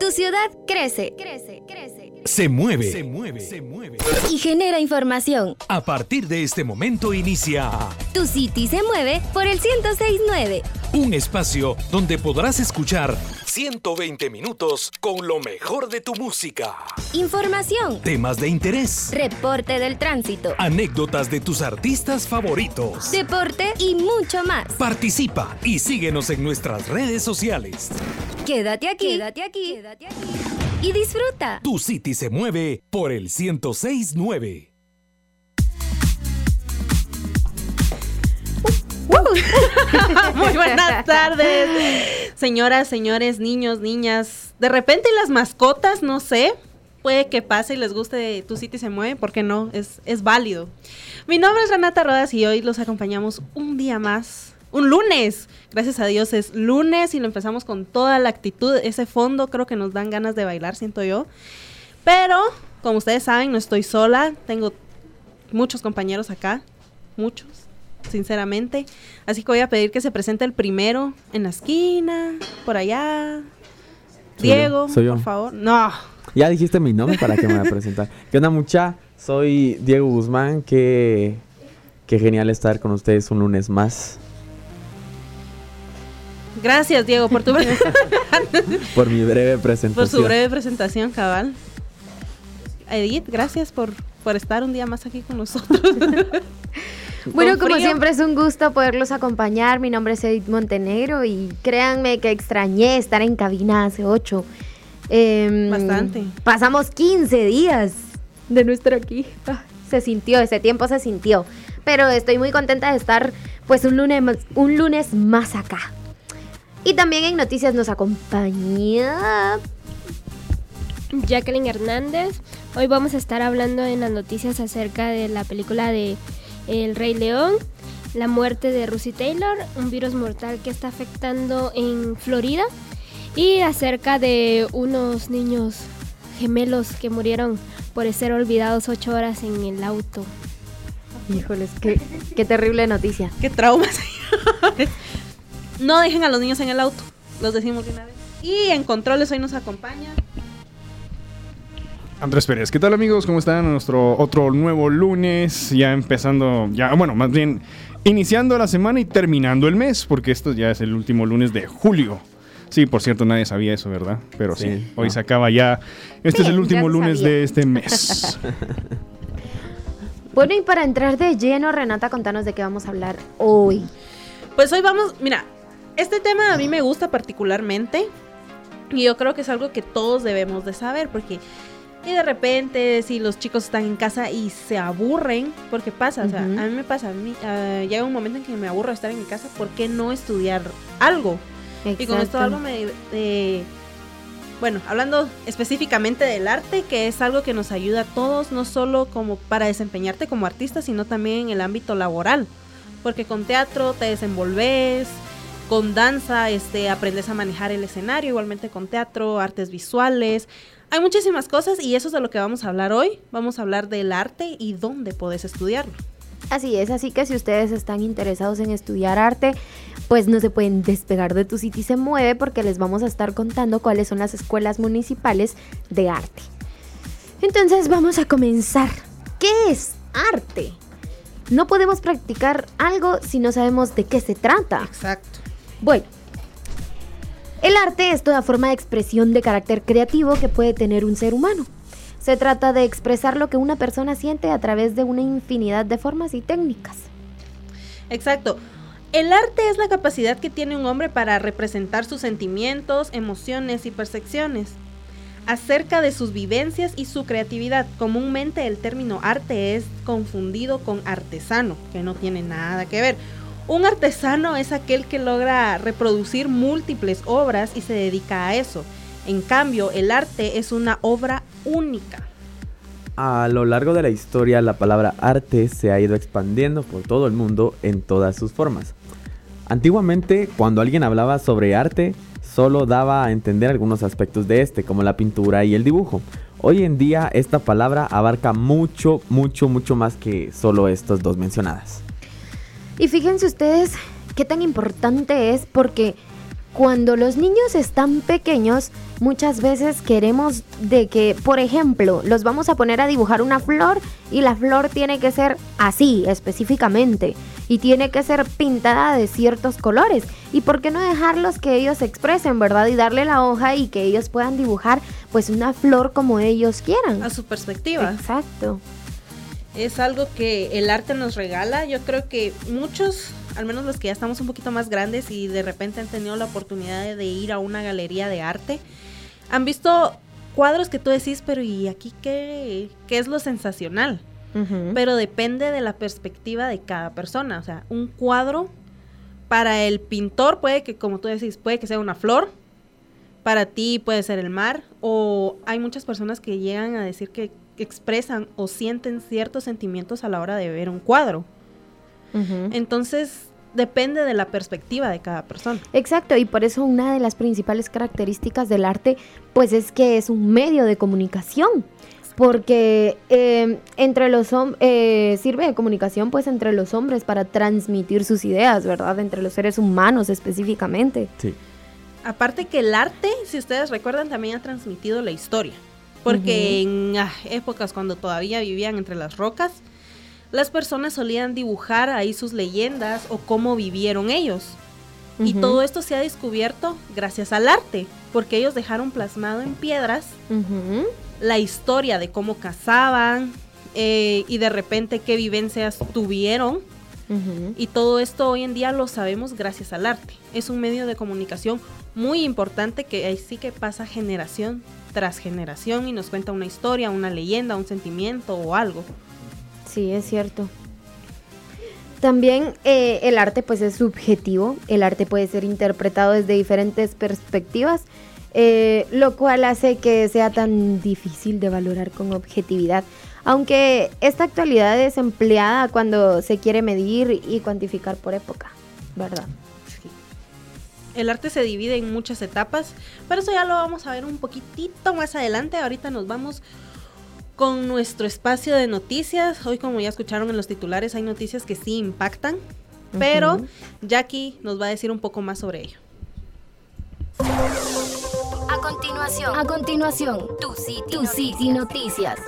Tu ciudad crece, crece, crece. Se mueve, se mueve, se mueve. Y genera información. A partir de este momento inicia Tu City se mueve por el 1069. un espacio donde podrás escuchar 120 minutos con lo mejor de tu música, Información. temas de interés, Reporte del tránsito. anécdotas de tus artistas favoritos. Deporte y mucho más. Participa y síguenos en nuestras redes sociales. Quédate aquí. Quédate aquí. Quédate aquí. Y disfruta. Tu City se mueve por el 1069. Muy buenas tardes, señoras, señores, niños, niñas. De repente las mascotas, no sé, puede que pase y les guste Tu City se mueve, ¿por qué no? Es, es válido. Mi nombre es Renata Rodas y hoy los acompañamos un día más, un lunes. Gracias a Dios es lunes y lo empezamos con toda la actitud. Ese fondo creo que nos dan ganas de bailar, siento yo. Pero, como ustedes saben, no estoy sola, tengo muchos compañeros acá, muchos, sinceramente. Así que voy a pedir que se presente el primero en la esquina, por allá. Soy yo, Diego, soy yo. por favor. No. Ya dijiste mi nombre para que me voy a presentar. ¿Qué onda, mucha? Soy Diego Guzmán. Qué, qué genial estar con ustedes un lunes más. Gracias, Diego, por tu Por mi breve por presentación. su breve presentación, cabal. Edith, gracias por, por estar un día más aquí con nosotros. Bueno, como frío. siempre es un gusto poderlos acompañar. Mi nombre es Edith Montenegro y créanme que extrañé estar en cabina hace ocho. Em, Bastante. Pasamos 15 días de no estar aquí. Se sintió, ese tiempo se sintió. Pero estoy muy contenta de estar pues un lunes, más- un lunes más acá. Y también en noticias nos acompaña Jacqueline Hernández. Hoy vamos a estar hablando en las noticias acerca de la película de El Rey León, la muerte de Russie Taylor, un virus mortal que está afectando en Florida y acerca de unos niños gemelos que murieron por ser olvidados ocho horas en el auto. Híjoles, qué, qué terrible noticia. Qué trauma, señores. No dejen a los niños en el auto. Los decimos de una vez. Y en controles hoy nos acompaña. Andrés Pérez, ¿qué tal amigos? ¿Cómo están? Nuestro otro nuevo lunes, ya empezando, ya bueno, más bien iniciando la semana y terminando el mes, porque esto ya es el último lunes de julio. Sí, por cierto, nadie sabía eso, ¿verdad? Pero sí, Sí, hoy no. se acaba ya. Este es el último lunes sabía. de este mes. Bueno, y para entrar de lleno, Renata, contanos de qué vamos a hablar hoy. Pues hoy vamos, mira, este tema a mí me gusta particularmente y yo creo que es algo que todos debemos de saber porque y de repente si los chicos están en casa y se aburren, porque pasa, o sea, a mí me pasa, a mí ah, llega un momento en que me aburro de estar en mi casa, ¿por qué no estudiar algo? Y con esto algo me... eh, bueno, hablando específicamente del arte, que es algo que nos ayuda a todos, no solo como para desempeñarte como artista, sino también en el ámbito laboral. Porque con teatro te desenvolves, con danza este, aprendes a manejar el escenario, igualmente con teatro, artes visuales. Hay muchísimas cosas y eso es de lo que vamos a hablar hoy. Vamos a hablar del arte y dónde puedes estudiarlo. Así es, así que si ustedes están interesados en estudiar arte, pues no se pueden despegar de tu sitio y se mueve porque les vamos a estar contando cuáles son las escuelas municipales de arte. Entonces vamos a comenzar. ¿Qué es arte? No podemos practicar algo si no sabemos de qué se trata. Exacto. Bueno, el arte es toda forma de expresión de carácter creativo que puede tener un ser humano. Se trata de expresar lo que una persona siente a través de una infinidad de formas y técnicas. Exacto. El arte es la capacidad que tiene un hombre para representar sus sentimientos, emociones y percepciones acerca de sus vivencias y su creatividad. Comúnmente el término arte es confundido con artesano, que no tiene nada que ver. Un artesano es aquel que logra reproducir múltiples obras y se dedica a eso. En cambio, el arte es una obra única. A lo largo de la historia, la palabra arte se ha ido expandiendo por todo el mundo en todas sus formas. Antiguamente, cuando alguien hablaba sobre arte, solo daba a entender algunos aspectos de este, como la pintura y el dibujo. Hoy en día, esta palabra abarca mucho, mucho, mucho más que solo estas dos mencionadas. Y fíjense ustedes qué tan importante es porque cuando los niños están pequeños, muchas veces queremos de que, por ejemplo, los vamos a poner a dibujar una flor y la flor tiene que ser así específicamente y tiene que ser pintada de ciertos colores. ¿Y por qué no dejarlos que ellos se expresen, verdad? Y darle la hoja y que ellos puedan dibujar pues una flor como ellos quieran. A su perspectiva. Exacto. Es algo que el arte nos regala. Yo creo que muchos al menos los que ya estamos un poquito más grandes y de repente han tenido la oportunidad de ir a una galería de arte, han visto cuadros que tú decís, pero ¿y aquí qué, qué es lo sensacional? Pero depende de la perspectiva de cada persona. O sea, un cuadro para el pintor puede que, como tú decís, puede que sea una flor, para ti puede ser el mar, o hay muchas personas que llegan a decir que expresan o sienten ciertos sentimientos a la hora de ver un cuadro. Entonces, depende de la perspectiva de cada persona. Exacto, y por eso una de las principales características del arte, pues es que es un medio de comunicación. Porque em, entre los eh, sirve de comunicación pues entre los hombres para transmitir sus ideas, ¿verdad? Entre los seres humanos específicamente. Sí. Aparte que el arte, si ustedes recuerdan, también ha transmitido la historia. Porque en ah, épocas cuando todavía vivían entre las rocas, las personas solían dibujar ahí sus leyendas o cómo vivieron ellos. Y todo esto se ha descubierto gracias al arte, porque ellos dejaron plasmado en piedras la historia de cómo cazaban eh, y de repente qué vivencias tuvieron. Y todo esto hoy en día lo sabemos gracias al arte. Es un medio de comunicación muy importante que ahí sí que pasa generación tras generación y nos cuenta una historia, una leyenda, un sentimiento o algo. Sí, es cierto. También eh, el arte pues es subjetivo, el arte puede ser interpretado desde diferentes perspectivas, eh, lo cual hace que sea tan difícil de valorar con objetividad. Aunque esta actualidad es empleada cuando se quiere medir y cuantificar por época, ¿verdad? El arte se divide en muchas etapas, pero eso ya lo vamos a ver un poquitito más adelante. Ahorita nos vamos con nuestro espacio de noticias. Hoy, como ya escucharon en los titulares, hay noticias que sí impactan, pero Jackie nos va a decir un poco más sobre ello. A continuación, a continuación, tu City, tu Noticias.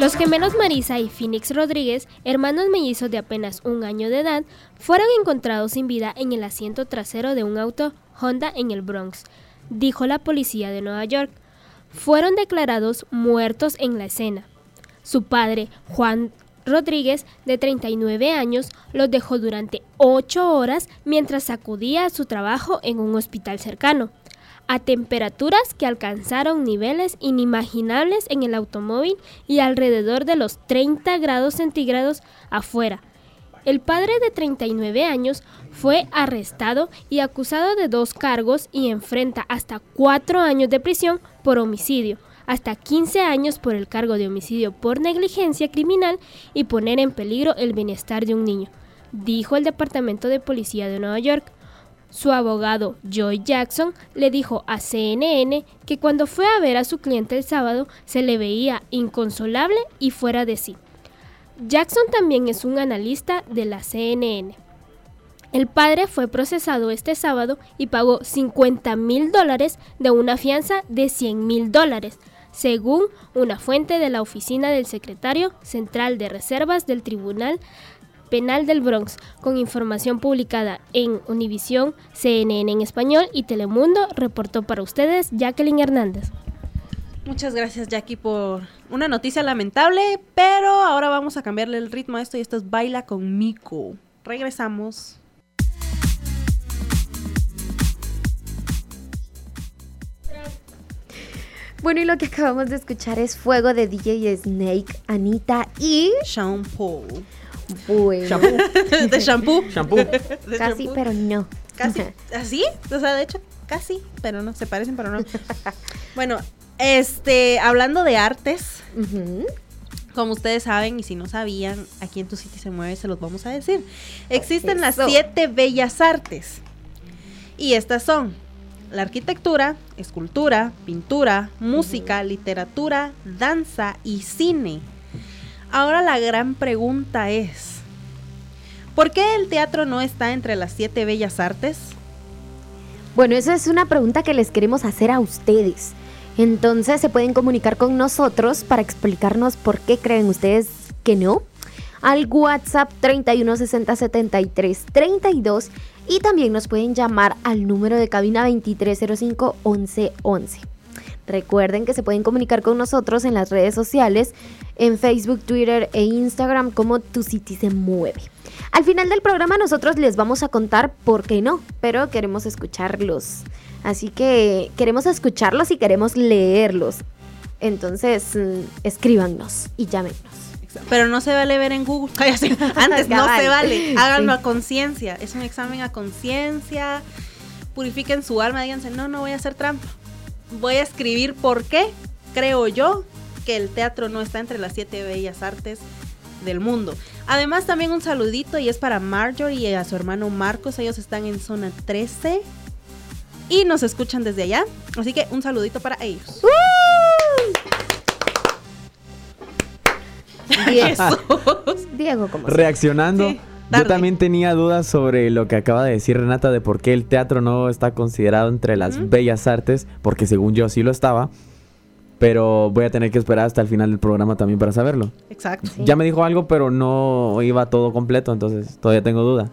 Los gemelos Marisa y Phoenix Rodríguez, hermanos mellizos de apenas un año de edad, fueron encontrados sin vida en el asiento trasero de un auto Honda en el Bronx, dijo la policía de Nueva York. Fueron declarados muertos en la escena. Su padre, Juan Rodríguez, de 39 años, los dejó durante ocho horas mientras acudía a su trabajo en un hospital cercano a temperaturas que alcanzaron niveles inimaginables en el automóvil y alrededor de los 30 grados centígrados afuera. El padre de 39 años fue arrestado y acusado de dos cargos y enfrenta hasta cuatro años de prisión por homicidio, hasta 15 años por el cargo de homicidio por negligencia criminal y poner en peligro el bienestar de un niño, dijo el Departamento de Policía de Nueva York. Su abogado, Joy Jackson, le dijo a CNN que cuando fue a ver a su cliente el sábado se le veía inconsolable y fuera de sí. Jackson también es un analista de la CNN. El padre fue procesado este sábado y pagó 50 mil dólares de una fianza de 100 mil dólares, según una fuente de la oficina del secretario central de reservas del Tribunal Penal del Bronx, con información publicada en Univisión, CNN en español y Telemundo, reportó para ustedes Jacqueline Hernández. Muchas gracias Jackie por una noticia lamentable, pero ahora vamos a cambiarle el ritmo a esto y esto es Baila con Miko. Regresamos. Bueno, y lo que acabamos de escuchar es Fuego de DJ Snake, Anita y Sean Paul. Bueno. Shampoo. de shampoo. Shampoo. Casi, pero no. Casi. ¿Así? O sea, de hecho, casi, pero no. Se parecen, pero no. bueno, este, hablando de artes, como ustedes saben, y si no sabían, aquí en Tu City se mueve, se los vamos a decir. Existen las siete bellas artes. Y estas son la arquitectura, escultura, pintura, música, literatura, danza y cine. Ahora la gran pregunta es, ¿por qué el teatro no está entre las siete bellas artes? Bueno, esa es una pregunta que les queremos hacer a ustedes. Entonces se pueden comunicar con nosotros para explicarnos por qué creen ustedes que no. Al WhatsApp 31607332 y también nos pueden llamar al número de cabina 2305 1111. Recuerden que se pueden comunicar con nosotros en las redes sociales, en Facebook, Twitter e Instagram como Tu City se mueve. Al final del programa nosotros les vamos a contar por qué no, pero queremos escucharlos. Así que queremos escucharlos y queremos leerlos. Entonces, mm, escríbanos y llámenos. Pero no se vale ver en Google. Antes no se vale. Háganlo Sí. a conciencia. Es un examen a conciencia. Purifiquen su alma. Díganse, no, no voy a hacer trampa. Voy a escribir por qué creo yo que el teatro no está entre las siete bellas artes del mundo. Además, también un saludito y es para Marjorie y a su hermano Marcos. Ellos están en zona 13 y nos escuchan desde allá. Así que un saludito para ellos. Diego, Diego como siempre. Reaccionando, Sí, yo también tenía dudas sobre lo que acaba de decir Renata de por qué el teatro no está considerado entre las bellas artes, porque según yo sí lo estaba, pero voy a tener que esperar hasta el final del programa también para saberlo. Exacto. Sí. Ya me dijo algo, pero no iba todo completo, entonces todavía tengo duda.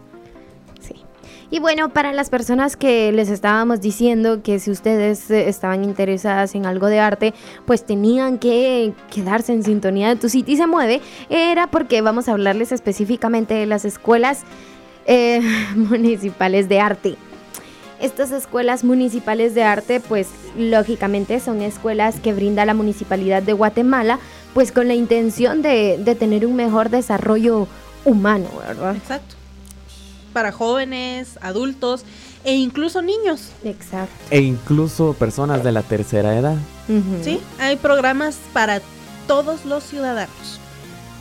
Y bueno, para las personas que les estábamos diciendo que si ustedes eh, estaban interesadas en algo de arte, pues tenían que quedarse en sintonía de Tu City se mueve, era porque vamos a hablarles específicamente de las escuelas eh, municipales de arte. Estas escuelas municipales de arte, pues lógicamente son escuelas que brinda la Municipalidad de Guatemala, pues con la intención de, de tener un mejor desarrollo humano, ¿verdad? Exacto. Para jóvenes, adultos e incluso niños. Exacto. E incluso personas de la tercera edad. Sí, hay programas para todos los ciudadanos.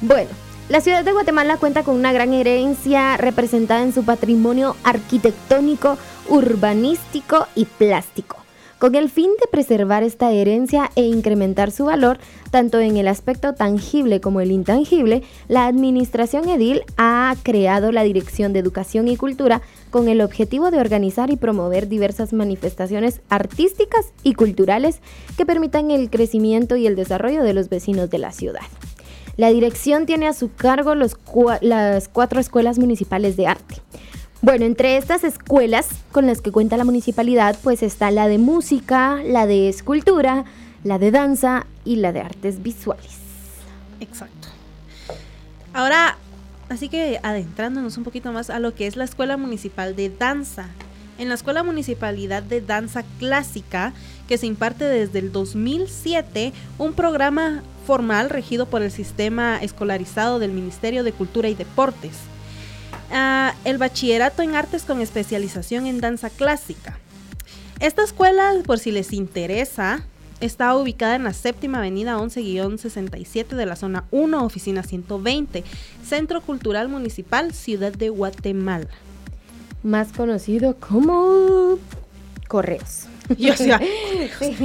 Bueno, la ciudad de Guatemala cuenta con una gran herencia representada en su patrimonio arquitectónico, urbanístico y plástico. Con el fin de preservar esta herencia e incrementar su valor, tanto en el aspecto tangible como el intangible, la administración edil ha creado la Dirección de Educación y Cultura con el objetivo de organizar y promover diversas manifestaciones artísticas y culturales que permitan el crecimiento y el desarrollo de los vecinos de la ciudad. La dirección tiene a su cargo las cuatro escuelas municipales de arte. Bueno, entre estas escuelas con las que cuenta la municipalidad, pues está la de música, la de escultura, la de danza y la de artes visuales. Exacto. Ahora, así que adentrándonos un poquito más a lo que es la Escuela Municipal de Danza. En la Escuela Municipalidad de Danza Clásica, que se imparte desde el 2007, un programa formal regido por el sistema escolarizado del Ministerio de Cultura y Deportes. Ah, el bachillerato en artes con especialización en danza clásica. Esta escuela, por si les interesa, está ubicada en la séptima avenida 11-67 de la zona 1, oficina 120, Centro Cultural Municipal, Ciudad de Guatemala. Más conocido como Correos. Yo decía,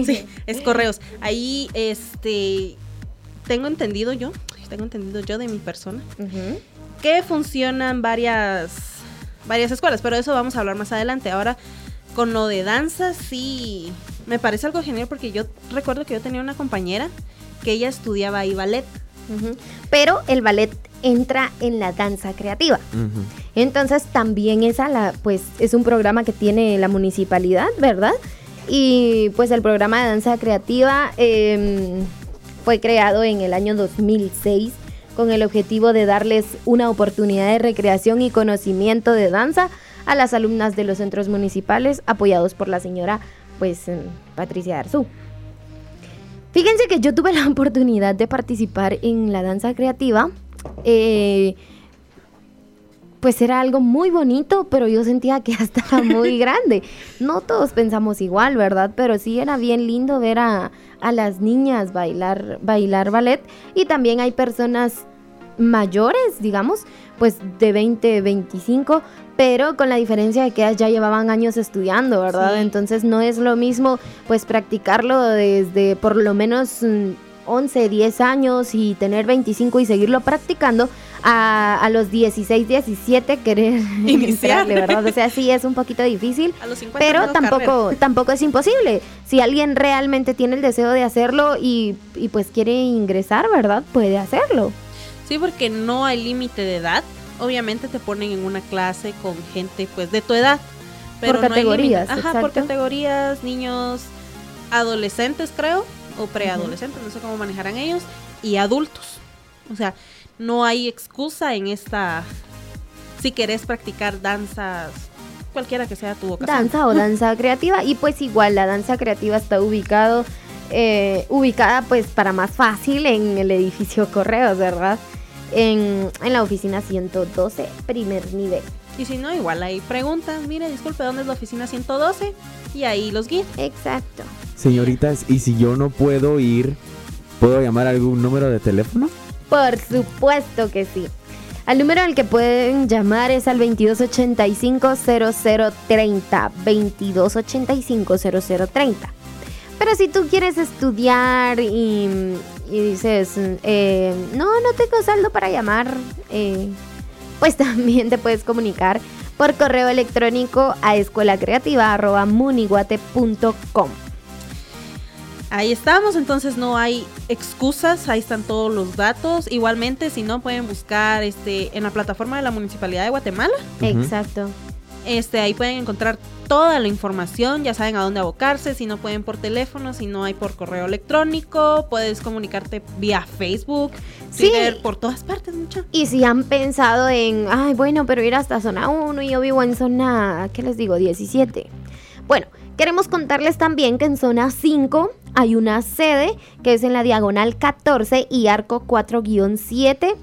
sí, es correos. Ahí, este, tengo entendido yo, tengo entendido yo de mi persona. Que funcionan varias, varias escuelas, pero de eso vamos a hablar más adelante. Ahora, con lo de danza, sí, me parece algo genial porque yo recuerdo que yo tenía una compañera que ella estudiaba ahí ballet. Pero el ballet entra en la danza creativa. Entonces también esa la, pues es un programa que tiene la municipalidad, ¿verdad? Y pues el programa de danza creativa em, fue creado en el año 2006 con el objetivo de darles una oportunidad de recreación y conocimiento de danza a las alumnas de los centros municipales apoyados por la señora pues em, Patricia Arzú. Fíjense que yo tuve la oportunidad de participar en la danza creativa. eh, pues era algo muy bonito, pero yo sentía que ya estaba muy grande. No todos pensamos igual, ¿verdad? Pero sí era bien lindo ver a, a las niñas bailar, bailar ballet. Y también hay personas mayores, digamos, pues de 20, 25, pero con la diferencia de que ellas ya llevaban años estudiando, ¿verdad? Sí. Entonces no es lo mismo pues practicarlo desde por lo menos mm, 11, 10 años y tener 25 y seguirlo practicando a, a los 16, 17 querer Iniciar. entrarle, ¿verdad? O sea, sí es un poquito difícil. A los 50 Pero carrera. tampoco, tampoco es imposible. Si alguien realmente tiene el deseo de hacerlo y, y pues quiere ingresar, ¿verdad? Puede hacerlo. Sí, porque no hay límite de edad. Obviamente te ponen en una clase con gente pues de tu edad. Pero Por no hay categorías. Ajá, por categorías, niños, adolescentes creo, o preadolescentes, no sé cómo manejarán ellos, y adultos. O sea, no hay excusa en esta... Si querés practicar danzas, cualquiera que sea tu vocación. Danza o danza creativa. Y pues igual la danza creativa está ubicado, eh, ubicada pues para más fácil en el edificio Correos, ¿verdad? En, en la oficina 112, primer nivel. Y si no, igual hay preguntas. Mire, disculpe, ¿dónde es la oficina 112? Y ahí los guían. Exacto. Señoritas, ¿y si yo no puedo ir, puedo llamar a algún número de teléfono? Por supuesto que sí. Al número al que pueden llamar es al 2285-0030. 2285-0030. Pero si tú quieres estudiar y, dices, eh, no, no tengo saldo para llamar, eh, pues también te puedes comunicar por correo electrónico a escuelacreativa.muniguate.com. Ahí estamos, entonces no hay excusas, ahí están todos los datos. Igualmente, si no, pueden buscar este en la plataforma de la Municipalidad de Guatemala. Exacto. Este, ahí pueden encontrar toda la información, ya saben a dónde abocarse, si no pueden por teléfono, si no hay por correo electrónico, puedes comunicarte vía Facebook, Sí. Por todas partes, mucha. Y si han pensado en, ay, bueno, pero ir hasta zona 1 y yo vivo en zona, ¿qué les digo? 17. Bueno, queremos contarles también que en zona 5 hay una sede que es en la diagonal 14 y arco 4-7,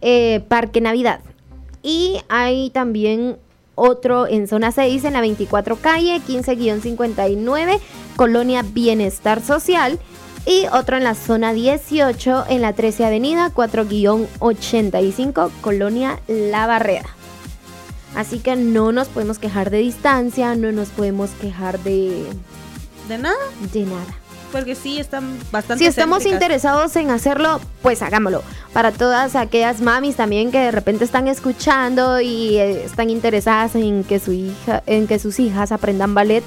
eh, Parque Navidad. Y hay también otro en zona 6 en la 24 calle 15-59, Colonia Bienestar Social. Y otro en la zona 18 en la 13 avenida 4-85, Colonia La Barrera. Así que no nos podemos quejar de distancia, no nos podemos quejar de, De nada, de nada. porque sí están bastante Si estamos céntricas. interesados en hacerlo, pues hagámoslo. Para todas aquellas mamis también que de repente están escuchando y eh, están interesadas en que su hija, en que sus hijas aprendan ballet,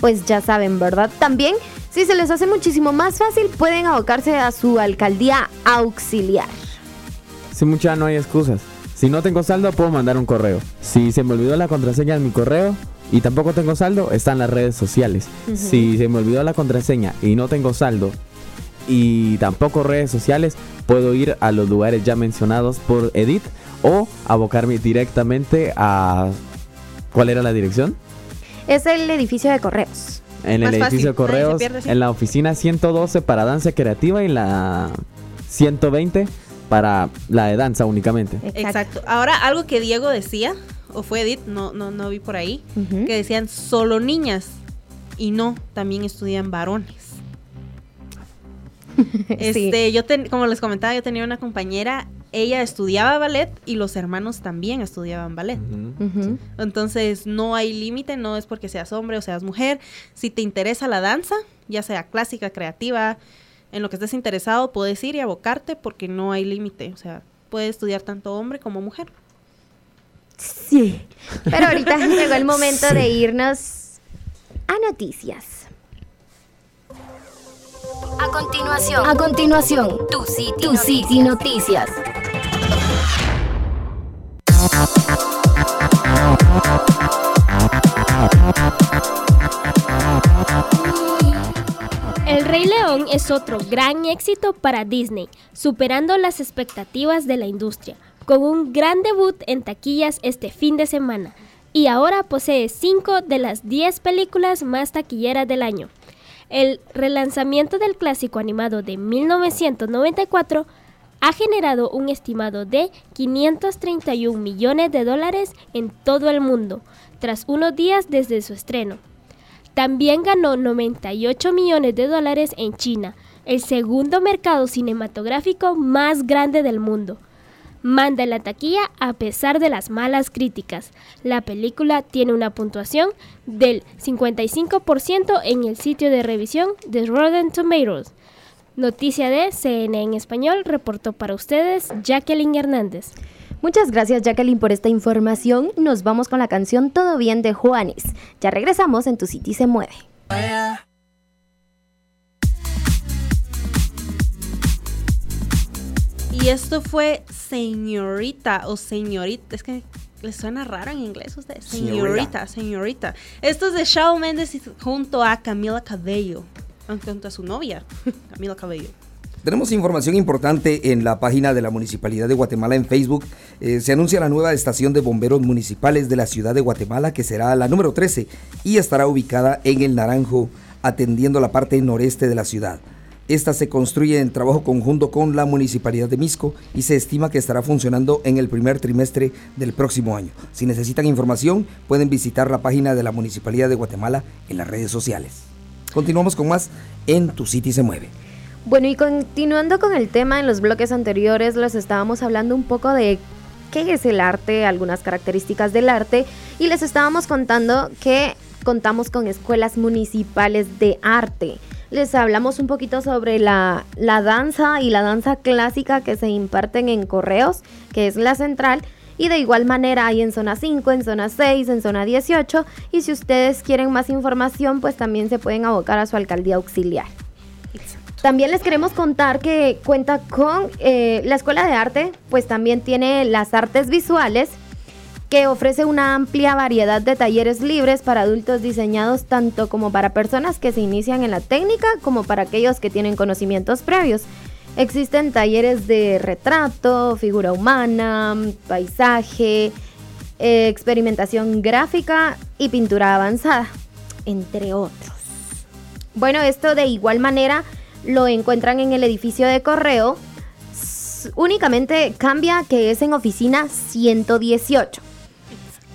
pues ya saben, ¿verdad? También, si se les hace muchísimo más fácil, pueden abocarse a su alcaldía auxiliar. Si mucha no hay excusas. Si no tengo saldo, puedo mandar un correo. Si se me olvidó la contraseña de mi correo y tampoco tengo saldo, están las redes sociales. Si se me olvidó la contraseña y no tengo saldo y tampoco redes sociales, puedo ir a los lugares ya mencionados por Edith o abocarme directamente a... ¿Cuál era la dirección? Es el edificio de correos. En Más el fácil, edificio de correos, pierde, sí. en la oficina 112 para danza creativa y la 120 para la de danza únicamente. Exacto. Ahora, algo que Diego decía, o fue Edith, no, no, no vi por ahí, que decían solo niñas. Y no, también estudian varones. Este, yo ten- como les comentaba, yo tenía una compañera, ella estudiaba ballet y los hermanos también estudiaban ballet. Entonces no hay límite, no es porque seas hombre o seas mujer. Si te interesa la danza, ya sea clásica, creativa, en lo que estés interesado, puedes ir y abocarte porque no hay límite. O sea, puedes estudiar tanto hombre como mujer. Sí. Pero ahorita llegó el momento de irnos a noticias. A continuación, a continuación, tu City, tu City Noticias. El Rey León es otro gran éxito para Disney, superando las expectativas de la industria, con un gran debut en taquillas este fin de semana, y ahora posee 5 de las 10 películas más taquilleras del año. El relanzamiento del clásico animado de 1994 ha generado un estimado de 531 millones de dólares en todo el mundo, tras unos días desde su estreno. También ganó 98 millones de dólares en China, el segundo mercado cinematográfico más grande del mundo. manda en la taquilla a pesar de las malas críticas. La película tiene una puntuación del 55% en el sitio de revisión de Rotten Tomatoes. Noticia de CNN en español, reportó para ustedes Jacqueline Hernández. Muchas gracias Jacqueline por esta información. Nos vamos con la canción Todo bien de Juanis. Ya regresamos en Tu City se mueve. Y esto fue señorita o señorita. Es que les suena raro en inglés a ustedes. Señorita, señorita. Esto es de Shawn Mendes junto a Camila Cabello. Junto a su novia, Camila Cabello. Tenemos información importante en la página de la Municipalidad de Guatemala en Facebook. Eh, se anuncia la nueva estación de bomberos municipales de la ciudad de Guatemala, que será la número 13 y estará ubicada en el Naranjo, atendiendo la parte noreste de la ciudad. Esta se construye en trabajo conjunto con la Municipalidad de Misco y se estima que estará funcionando en el primer trimestre del próximo año. Si necesitan información, pueden visitar la página de la Municipalidad de Guatemala en las redes sociales. Continuamos con más en Tu City se mueve. Bueno, y continuando con el tema, en los bloques anteriores les estábamos hablando un poco de qué es el arte, algunas características del arte, y les estábamos contando que contamos con escuelas municipales de arte. Les hablamos un poquito sobre la, la danza y la danza clásica que se imparten en Correos, que es la central, y de igual manera hay en zona 5, en zona 6, en zona 18, y si ustedes quieren más información, pues también se pueden abocar a su alcaldía auxiliar. También les queremos contar que cuenta con eh, la Escuela de Arte, pues también tiene las artes visuales, que ofrece una amplia variedad de talleres libres para adultos diseñados tanto como para personas que se inician en la técnica como para aquellos que tienen conocimientos previos. Existen talleres de retrato, figura humana, paisaje, eh, experimentación gráfica y pintura avanzada, entre otros. Bueno, esto de igual manera lo encuentran en el edificio de correo. Únicamente cambia que es en oficina 118.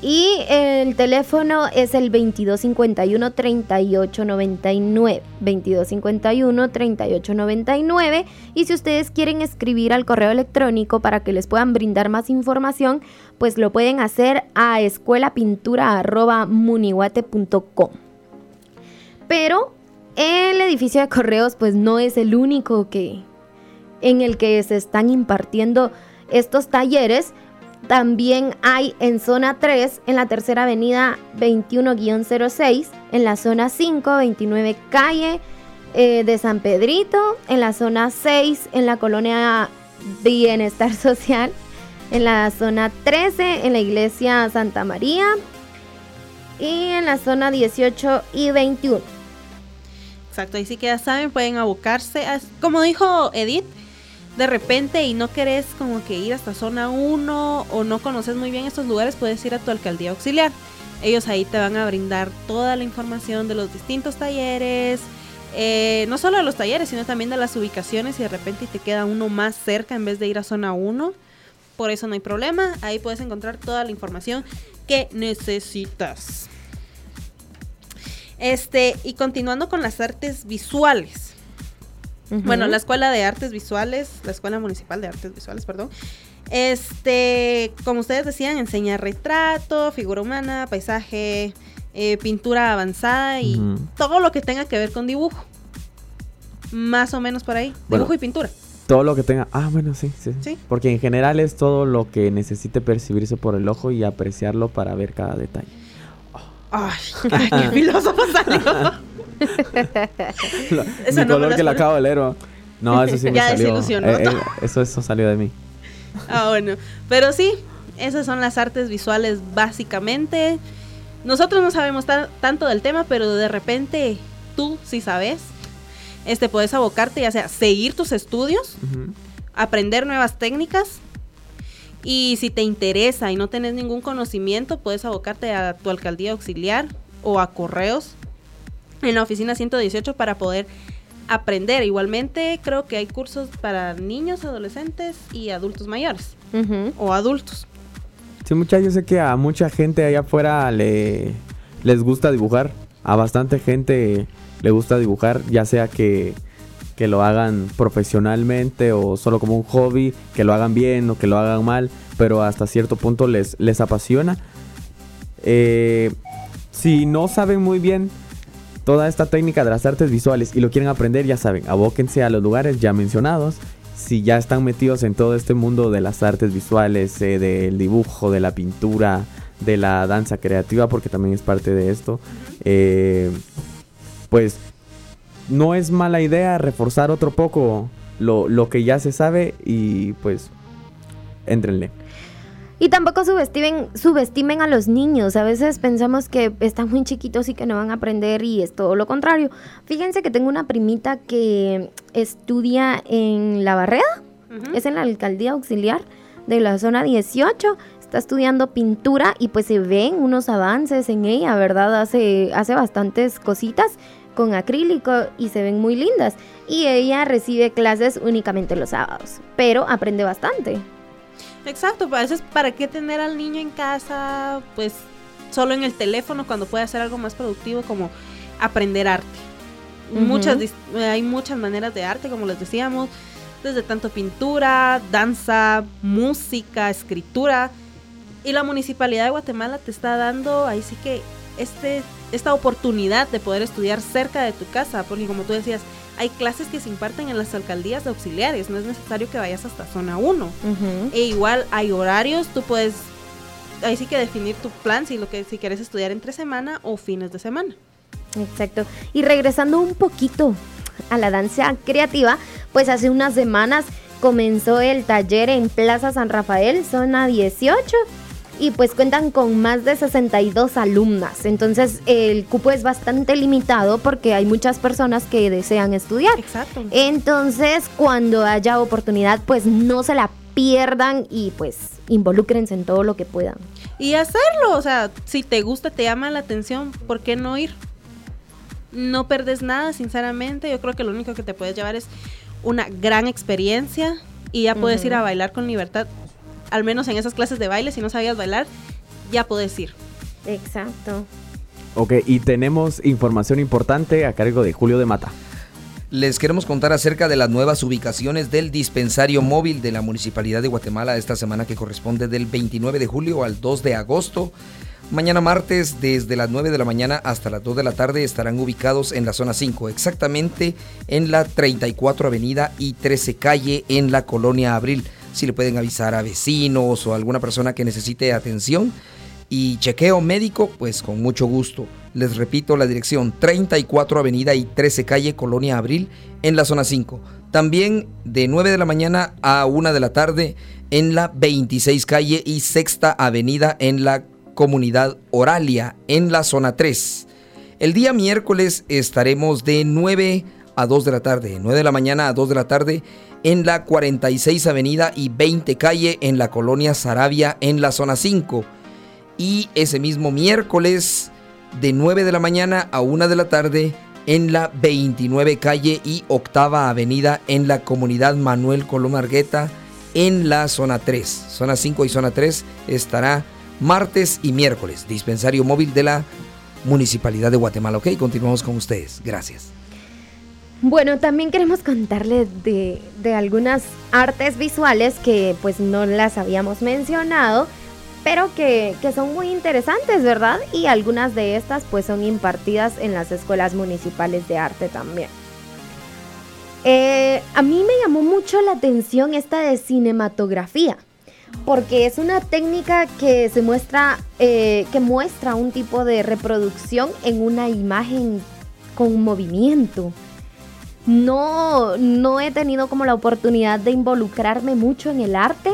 Y el teléfono es el 2251-3899. 2251-3899. Y si ustedes quieren escribir al correo electrónico para que les puedan brindar más información, pues lo pueden hacer a escuelapintura.munihuate.com. Pero el edificio de correos pues no es el único que en el que se están impartiendo estos talleres. También hay en zona 3, en la tercera avenida 21-06, en la zona 5, 29 calle eh, de San Pedrito, en la zona 6, en la colonia Bienestar Social, en la zona 13, en la iglesia Santa María y en la zona 18 y 21. Exacto, ahí sí que ya saben, pueden abocarse. como dijo Edith, de repente y no querés como que ir hasta zona 1 o no conoces muy bien estos lugares, puedes ir a tu alcaldía auxiliar. Ellos ahí te van a brindar toda la información de los distintos talleres, eh, no solo de los talleres, sino también de las ubicaciones y de repente te queda uno más cerca en vez de ir a zona 1. Por eso no hay problema, ahí puedes encontrar toda la información que necesitas. Este, y continuando con las artes visuales. Bueno, la Escuela de Artes Visuales, la Escuela Municipal de Artes Visuales, perdón. Este, como ustedes decían, enseña retrato, figura humana, paisaje, eh, pintura avanzada y todo lo que tenga que ver con dibujo. Más o menos por ahí. Bueno. dibujo y pintura. Todo lo que tenga. Ah, bueno, sí, sí. Sí. Porque en general es todo lo que necesite percibirse por el ojo y apreciarlo para ver cada detalle. Ay, qué filósofo salió. Mi no color lo que le acabo de leer. ¿no? No, eso sí me Ya salió. desilusionó. Eh, eh, eso, eso salió de mí. Ah, bueno. Pero sí, esas son las artes visuales básicamente. Nosotros no sabemos ta- tanto del tema, pero de repente tú sí sabes. Este, puedes abocarte, ya sea seguir tus estudios, aprender nuevas técnicas. Y si te interesa y no tenés ningún conocimiento, puedes abocarte a tu alcaldía auxiliar o a correos en la oficina 118 para poder aprender. Igualmente, creo que hay cursos para niños, adolescentes y adultos mayores o adultos. Sí, muchachos, yo sé que a mucha gente allá afuera le, les gusta dibujar. A bastante gente le gusta dibujar, ya sea que, que lo hagan profesionalmente o solo como un hobby, que lo hagan bien o que lo hagan mal, pero hasta cierto punto les, les apasiona. Eh, si no saben muy bien toda esta técnica de las artes visuales y lo quieren aprender, ya saben, abóquense a los lugares ya mencionados. Si ya están metidos en todo este mundo de las artes visuales, eh, del dibujo, de la pintura, de la danza creativa, porque también es parte de esto, eh, pues no es mala idea reforzar otro poco lo, lo que ya se sabe y pues entrenle. Y tampoco subestimen, subestimen a los niños. A veces pensamos que están muy chiquitos y que no van a aprender y es todo lo contrario. Fíjense que tengo una primita que estudia en La Barreda, es en la alcaldía auxiliar de la zona 18. Está estudiando pintura y pues se ven unos avances en ella, ¿verdad? Hace, hace bastantes cositas con acrílico y se ven muy lindas. Y ella recibe clases únicamente los sábados, pero aprende bastante. Exacto, a veces para qué tener al niño en casa, pues solo en el teléfono cuando puede hacer algo más productivo como aprender arte. Muchas hay muchas maneras de arte, como les decíamos, desde tanto pintura, danza, música, escritura. Y la municipalidad de Guatemala te está dando ahí sí que este esta oportunidad de poder estudiar cerca de tu casa, porque como tú decías, hay clases que se imparten en las alcaldías de auxiliares, no es necesario que vayas hasta zona 1. E igual hay horarios, tú puedes ahí sí que definir tu plan si lo que si quieres estudiar entre semana o fines de semana. Exacto. Y regresando un poquito a la danza creativa, pues hace unas semanas comenzó el taller en Plaza San Rafael, zona 18 y pues cuentan con más de 62 alumnas. Entonces el cupo es bastante limitado porque hay muchas personas que desean estudiar. Exacto. Entonces cuando haya oportunidad pues no se la pierdan y pues involúcrense en todo lo que puedan. Y hacerlo, o sea, si te gusta, te llama la atención, ¿por qué no ir? No perdes nada, sinceramente. Yo creo que lo único que te puedes llevar es una gran experiencia y ya puedes ir a bailar con libertad al menos en esas clases de baile, si no sabías bailar, ya puedes ir. Exacto. Ok, y tenemos información importante a cargo de Julio de Mata. Les queremos contar acerca de las nuevas ubicaciones del dispensario móvil de la Municipalidad de Guatemala esta semana que corresponde del 29 de julio al 2 de agosto. Mañana martes, desde las 9 de la mañana hasta las 2 de la tarde, estarán ubicados en la zona 5, exactamente en la 34 Avenida y 13 Calle en la Colonia Abril si le pueden avisar a vecinos o alguna persona que necesite atención. Y chequeo médico, pues con mucho gusto. Les repito la dirección 34 Avenida y 13 Calle, Colonia Abril, en la zona 5. También de 9 de la mañana a 1 de la tarde en la 26 Calle y Sexta Avenida en la comunidad Oralia, en la zona 3. El día miércoles estaremos de 9 a 2 de la tarde, 9 de la mañana a 2 de la tarde en la 46 Avenida y 20 Calle en la colonia Sarabia en la zona 5. Y ese mismo miércoles de 9 de la mañana a 1 de la tarde en la 29 Calle y Octava Avenida en la comunidad Manuel Colón Argueta en la zona 3. Zona 5 y zona 3 estará martes y miércoles. Dispensario móvil de la Municipalidad de Guatemala. Ok, continuamos con ustedes. Gracias. Bueno, también queremos contarles de, algunas artes visuales que pues no las habíamos mencionado, pero que, son muy interesantes, ¿verdad? Y algunas de estas pues son impartidas en las escuelas municipales de arte también. Eh, a mí me llamó mucho la atención esta de cinematografía, porque es una técnica que se muestra, eh, que muestra un tipo de reproducción en una imagen con movimiento no, no he tenido como la oportunidad de involucrarme mucho en el arte,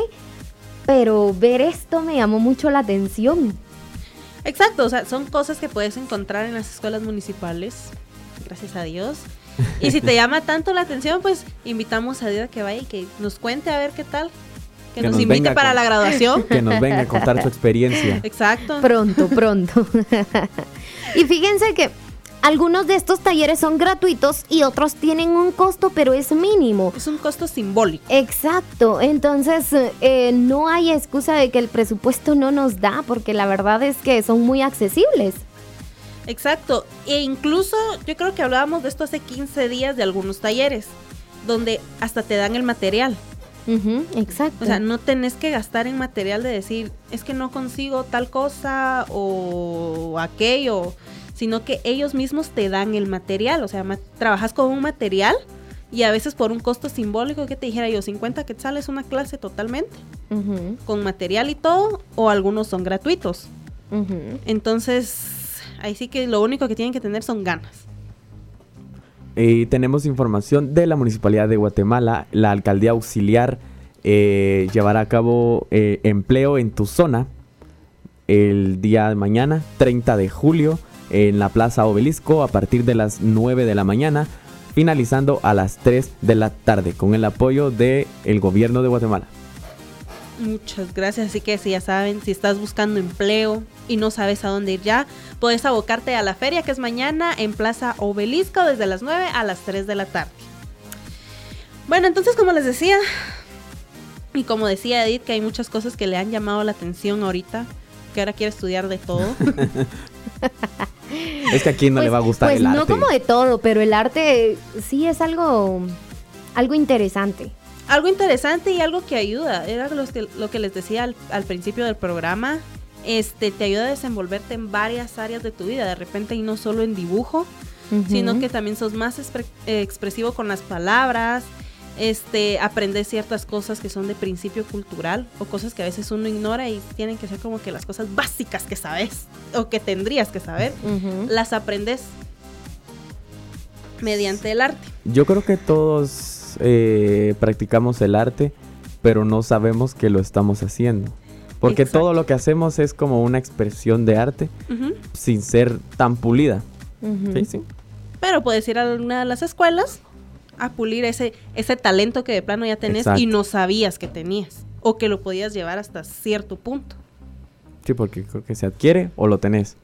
pero ver esto me llamó mucho la atención. Exacto, o sea, son cosas que puedes encontrar en las escuelas municipales, gracias a Dios. Y si te llama tanto la atención, pues invitamos a Dios a que vaya y que nos cuente a ver qué tal. Que, nos, invite para la graduación. Que nos venga a contar su experiencia. Exacto. Pronto, pronto. y fíjense que algunos de estos talleres son gratuitos y otros tienen un costo, pero es mínimo. Es un costo simbólico. Exacto. Entonces, eh, no hay excusa de que el presupuesto no nos da, porque la verdad es que son muy accesibles. Exacto. E incluso yo creo que hablábamos de esto hace 15 días de algunos talleres. donde hasta te dan el material. Exacto. O sea, no tenés que gastar en material de decir, es que no consigo tal cosa o aquello, sino que ellos mismos te dan el material. O sea, ma- trabajas con un material y a veces por un costo simbólico que te dijera yo, 50 quetzales una clase totalmente, con material y todo, o algunos son gratuitos. Entonces, ahí sí que lo único que tienen que tener son ganas. Y tenemos información de la Municipalidad de Guatemala. La Alcaldía Auxiliar eh, llevará a cabo eh, empleo en tu zona el día de mañana, 30 de julio, en la Plaza Obelisco a partir de las 9 de la mañana, finalizando a las 3 de la tarde, con el apoyo del gobierno de Guatemala. Muchas gracias. Así que si ya saben, si estás buscando empleo y no sabes a dónde ir ya, puedes abocarte a la feria que es mañana en Plaza Obelisco desde las 9 a las 3 de la tarde. Bueno, entonces como les decía, y como decía Edith, que hay muchas cosas que le han llamado la atención ahorita, que ahora quiere estudiar de todo. Es que a quién no le va a gustar pues el no arte. como de todo, pero el arte sí es algo, algo interesante. algo interesante y algo que ayuda. Era lo que, lo que les decía al, al principio del programa. Este te ayuda a desenvolverte en varias áreas de tu vida. De repente, y no solo en dibujo, sino que también sos más expre- eh, expresivo con las palabras. Este, aprendes ciertas cosas que son de principio cultural o cosas que a veces uno ignora y tienen que ser como que las cosas básicas que sabes o que tendrías que saber, las aprendes mediante el arte. Yo creo que todos eh, practicamos el arte, pero no sabemos que lo estamos haciendo. Porque Exacto. todo lo que hacemos es como una expresión de arte sin ser tan pulida. Sí, sí. Pero puedes ir a una de las escuelas a pulir ese, ese talento que de plano ya tenés Exacto. y no sabías que tenías. O que lo podías llevar hasta cierto punto. Sí, porque creo que se adquiere o lo tenés.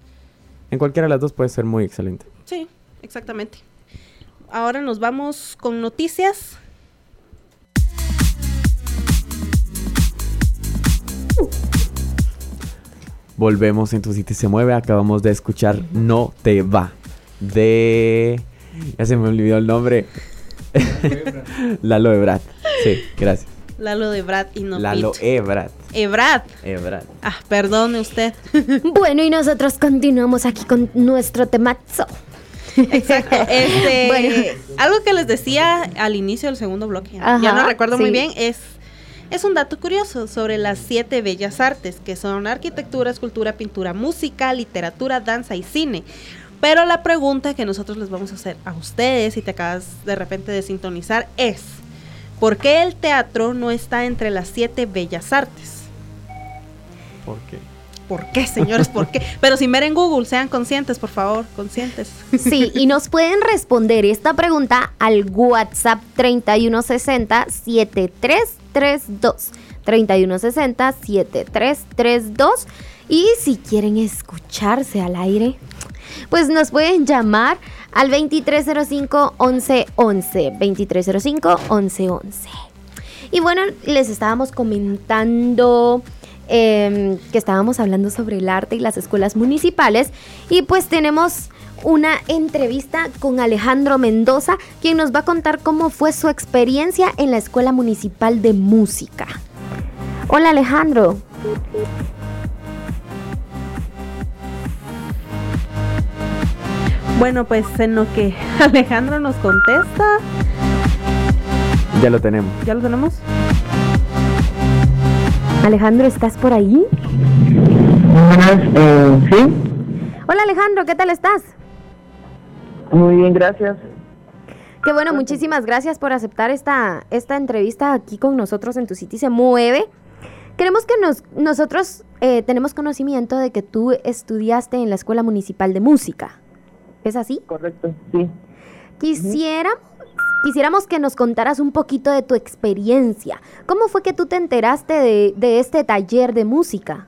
En cualquiera de las dos puede ser muy excelente. Sí, exactamente. Ahora nos vamos con noticias. Volvemos en Tu City se mueve. Acabamos de escuchar No te va. De. Ya se me olvidó el nombre. Lalo Ebrard. Sí, gracias. Lalo de Brad y no Lalo Pete. Ebrard. Ebrad. Ebrard. Ah, perdone usted. Bueno, y nosotros continuamos aquí con nuestro temazo. Exacto. Este, Bueno. Algo que les decía al inicio del segundo bloque, Ajá, ya no recuerdo muy bien, es, es un dato curioso sobre las siete bellas artes, que son arquitectura, escultura, pintura, música, literatura, danza y cine. Pero la pregunta que nosotros les vamos a hacer a ustedes, si te acabas de repente de sintonizar, es, ¿por qué el teatro no está entre las siete bellas artes? ¿Por qué? ¿Por qué, señores? ¿Por qué? Pero sin ver en Google, sean conscientes, por favor, conscientes. Sí, y nos pueden responder esta pregunta al WhatsApp 3160-7332. 3160-7332. Y si quieren escucharse al aire, pues nos pueden llamar al 2305-1111. 2305-1111. Y bueno, les estábamos comentando em, que estábamos hablando sobre el arte y las escuelas municipales. Y pues tenemos una entrevista con Alejandro Mendoza, quien nos va a contar cómo fue su experiencia en la Escuela Municipal de Música. Hola Alejandro. Bueno, pues en lo que Alejandro nos contesta, Ya lo tenemos. ¿ya lo tenemos? Alejandro, ¿estás por ahí? Buenas, eh, sí, Hola Alejandro, ¿qué tal estás? muy bien, gracias. Qué bueno, muchísimas gracias por aceptar esta, esta entrevista aquí con nosotros en Tu City Se Mueve. Queremos que nos, nosotros eh, tenemos conocimiento de que tú estudiaste en la Escuela Municipal de Música. ¿Es así? Correcto, sí. Quisiéramos, quisiéramos que nos contaras un poquito de tu experiencia. ¿Cómo fue que tú te enteraste de, de este taller de música?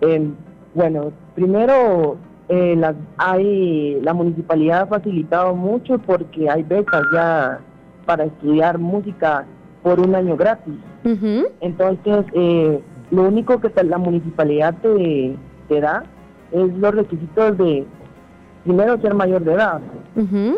Eh, bueno, primero, eh, la, hay, la municipalidad ha facilitado mucho porque hay becas ya para estudiar música por un año gratis. Entonces, eh, lo único que la municipalidad te, te da es los requisitos de, primero ser mayor de edad.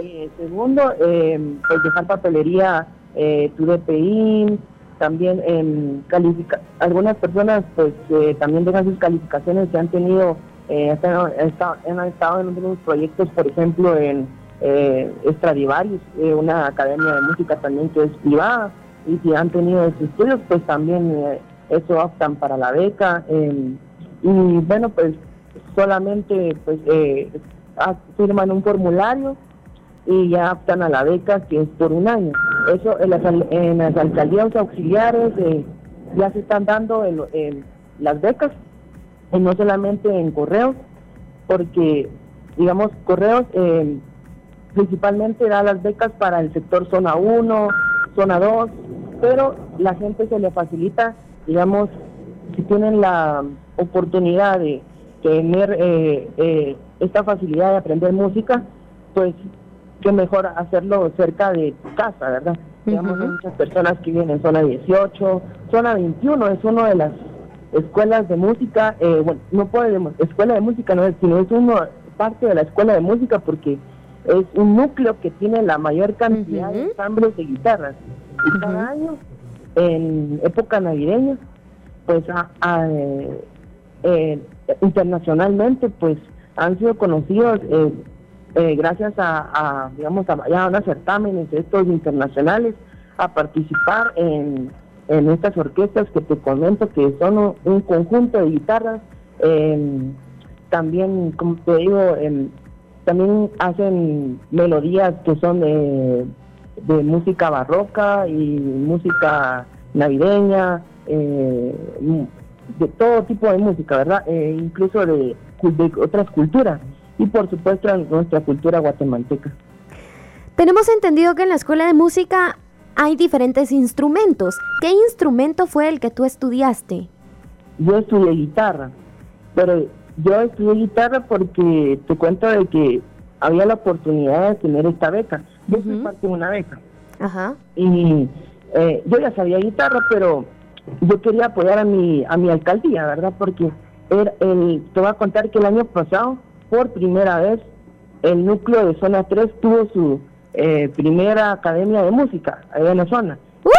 Eh, segundo, eh, pues dejar papelería, eh, tu DPI, también em, califica algunas personas pues eh, también dejan sus calificaciones que han tenido, eh, están- está- han estado en unos proyectos, por ejemplo, en eh, Stradivarius, eh, una academia de música también que es privada, y si han tenido esos estudios, pues también eh, eso optan para la beca. em, y bueno, pues solamente pues eh, firman un formulario y ya optan a la beca que es por un año. Eso en las, alcaldías auxiliares eh, ya se están dando las becas, y no solamente en correos, porque digamos correos eh, principalmente da las becas para el sector zona 1, zona 2, pero la gente se le facilita, digamos, si tienen la oportunidad de tener eh, esta facilidad de aprender música, pues que mejor hacerlo cerca de casa, ¿verdad? Digamos, hay muchas personas que viven en zona 18, zona 21 es una de las escuelas de música, eh, bueno, no podemos, escuela de música no es, sino es uno, parte de la escuela de música porque es un núcleo que tiene la mayor cantidad de Ujú. ensambles de guitarras. Y cada año, en época navideña, pues a- a, eh, eh, internacionalmente, pues han sido conocidos eh, eh, gracias a, a, digamos, a, ya unos certámenes estos internacionales, a participar en, en estas orquestas que te comento que son un, un conjunto de guitarras. em, también, como te digo, em, también hacen melodías que son de, de música barroca y música navideña, eh, de todo tipo de música, ¿verdad? Eh, incluso de, de otras culturas y por supuesto nuestra cultura guatemalteca. Tenemos entendido que en la escuela de música hay diferentes instrumentos. ¿Qué instrumento fue el que tú estudiaste? Yo estudié guitarra, pero yo estudié guitarra porque te cuento de que había la oportunidad de tener esta beca. Yo fui Ujú. parte de una beca. Ajá. y eh, yo ya sabía guitarra pero yo quería apoyar a mi a mi alcaldía verdad porque era el te voy a contar que el año pasado por primera vez el núcleo de zona 3 tuvo su eh, primera academia de música allá en la zona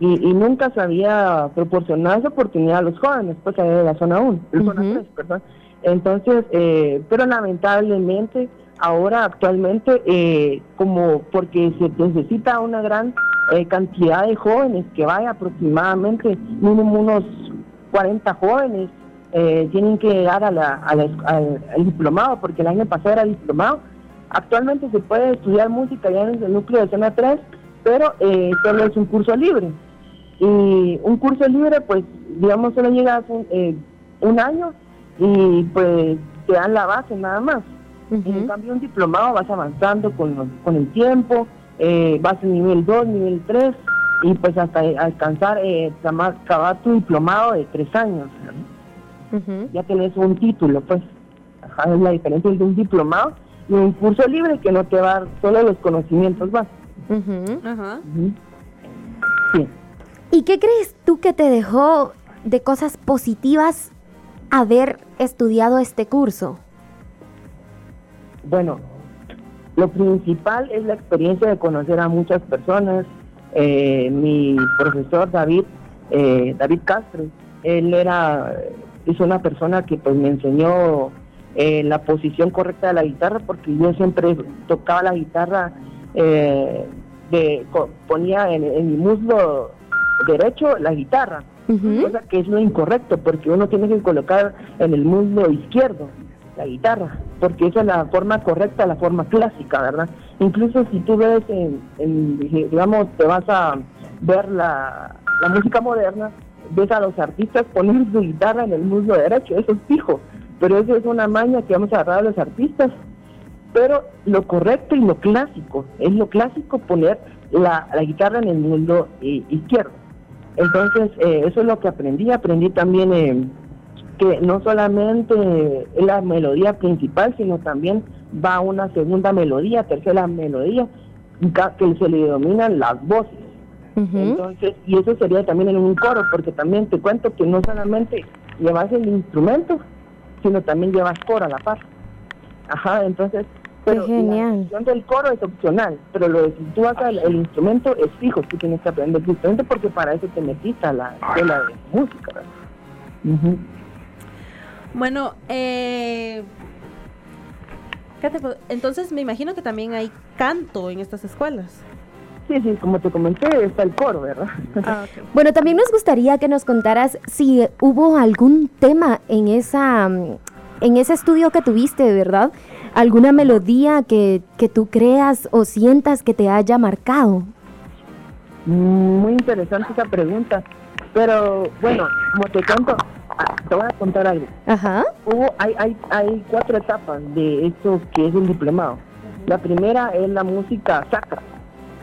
y, y nunca se había proporcionado esa oportunidad a los jóvenes, pues allá de la zona 1, la zona Ujú. 3, perdón. Entonces, eh, pero lamentablemente, ahora actualmente, eh, como porque se necesita una gran eh, cantidad de jóvenes, que vaya aproximadamente mínimo unos 40 jóvenes, eh, tienen que llegar a la, a al, diplomado, porque el año pasado era diplomado. Actualmente se puede estudiar música ya en el núcleo de zona 3, pero solo es un curso libre. Y un curso libre, pues, digamos, solo llegas un, eh, un año y pues te dan la base nada más. En Ujú. cambio, un diplomado vas avanzando con, los- con el tiempo, eh, vas en nivel 2, nivel 3, y pues hasta alcanzar, eh, acabar tu diplomado de tres años. Ya tenés un título, pues. Ajá, es la diferencia entre un diplomado y un curso libre que no te va a dar solo los conocimientos básicos. Ajá. Ujú. Sí. ¿Y qué crees tú que te dejó de cosas positivas haber estudiado este curso? Bueno, lo principal es la experiencia de conocer a muchas personas. Eh, mi profesor David, eh, David Castro, él era, es una persona que pues me enseñó eh, la posición correcta de la guitarra porque yo siempre tocaba la guitarra, eh, de, ponía en, en mi muslo derecho la guitarra, cosa que es lo incorrecto porque uno tiene que colocar en el muslo izquierdo la guitarra, porque esa es la forma correcta, la forma clásica, ¿verdad? Incluso si tú ves, en, digamos, te vas a ver la, la música moderna, ves a los artistas poner su guitarra en el muslo derecho, eso es fijo, pero eso es una maña que vamos a agarrar a los artistas. Pero lo correcto y lo clásico, es lo clásico poner la, la guitarra en el muslo eh, izquierdo. Entonces, eh, eso es lo que aprendí. Aprendí también eh, que no solamente es la melodía principal, sino también va una segunda melodía, tercera melodía, que se le denominan las voces. Entonces, y eso sería también en un coro, porque también te cuento que no solamente llevas el instrumento, sino también llevas coro a la par. Ajá, entonces, pero genial. la del coro es opcional, pero lo de si tú vas al el instrumento es fijo, tú tienes que aprender el instrumento porque para eso te metiste a la escuela de música. Bueno, eh, ¿qué te puedo- entonces me imagino que también hay canto en estas escuelas. Sí, sí, como te comenté, está el coro, ¿verdad? Ah. Bueno, también nos gustaría que nos contaras si hubo algún tema en esa en ese estudio que tuviste, ¿verdad? Alguna melodía que, que tú creas o sientas que te haya marcado. Mm, Muy interesante esa pregunta. Pero bueno, como te cuento, te voy a contar algo. Ajá. Hubo, hay, hay, hay cuatro etapas de esto que es el diplomado. La primera es la música sacra.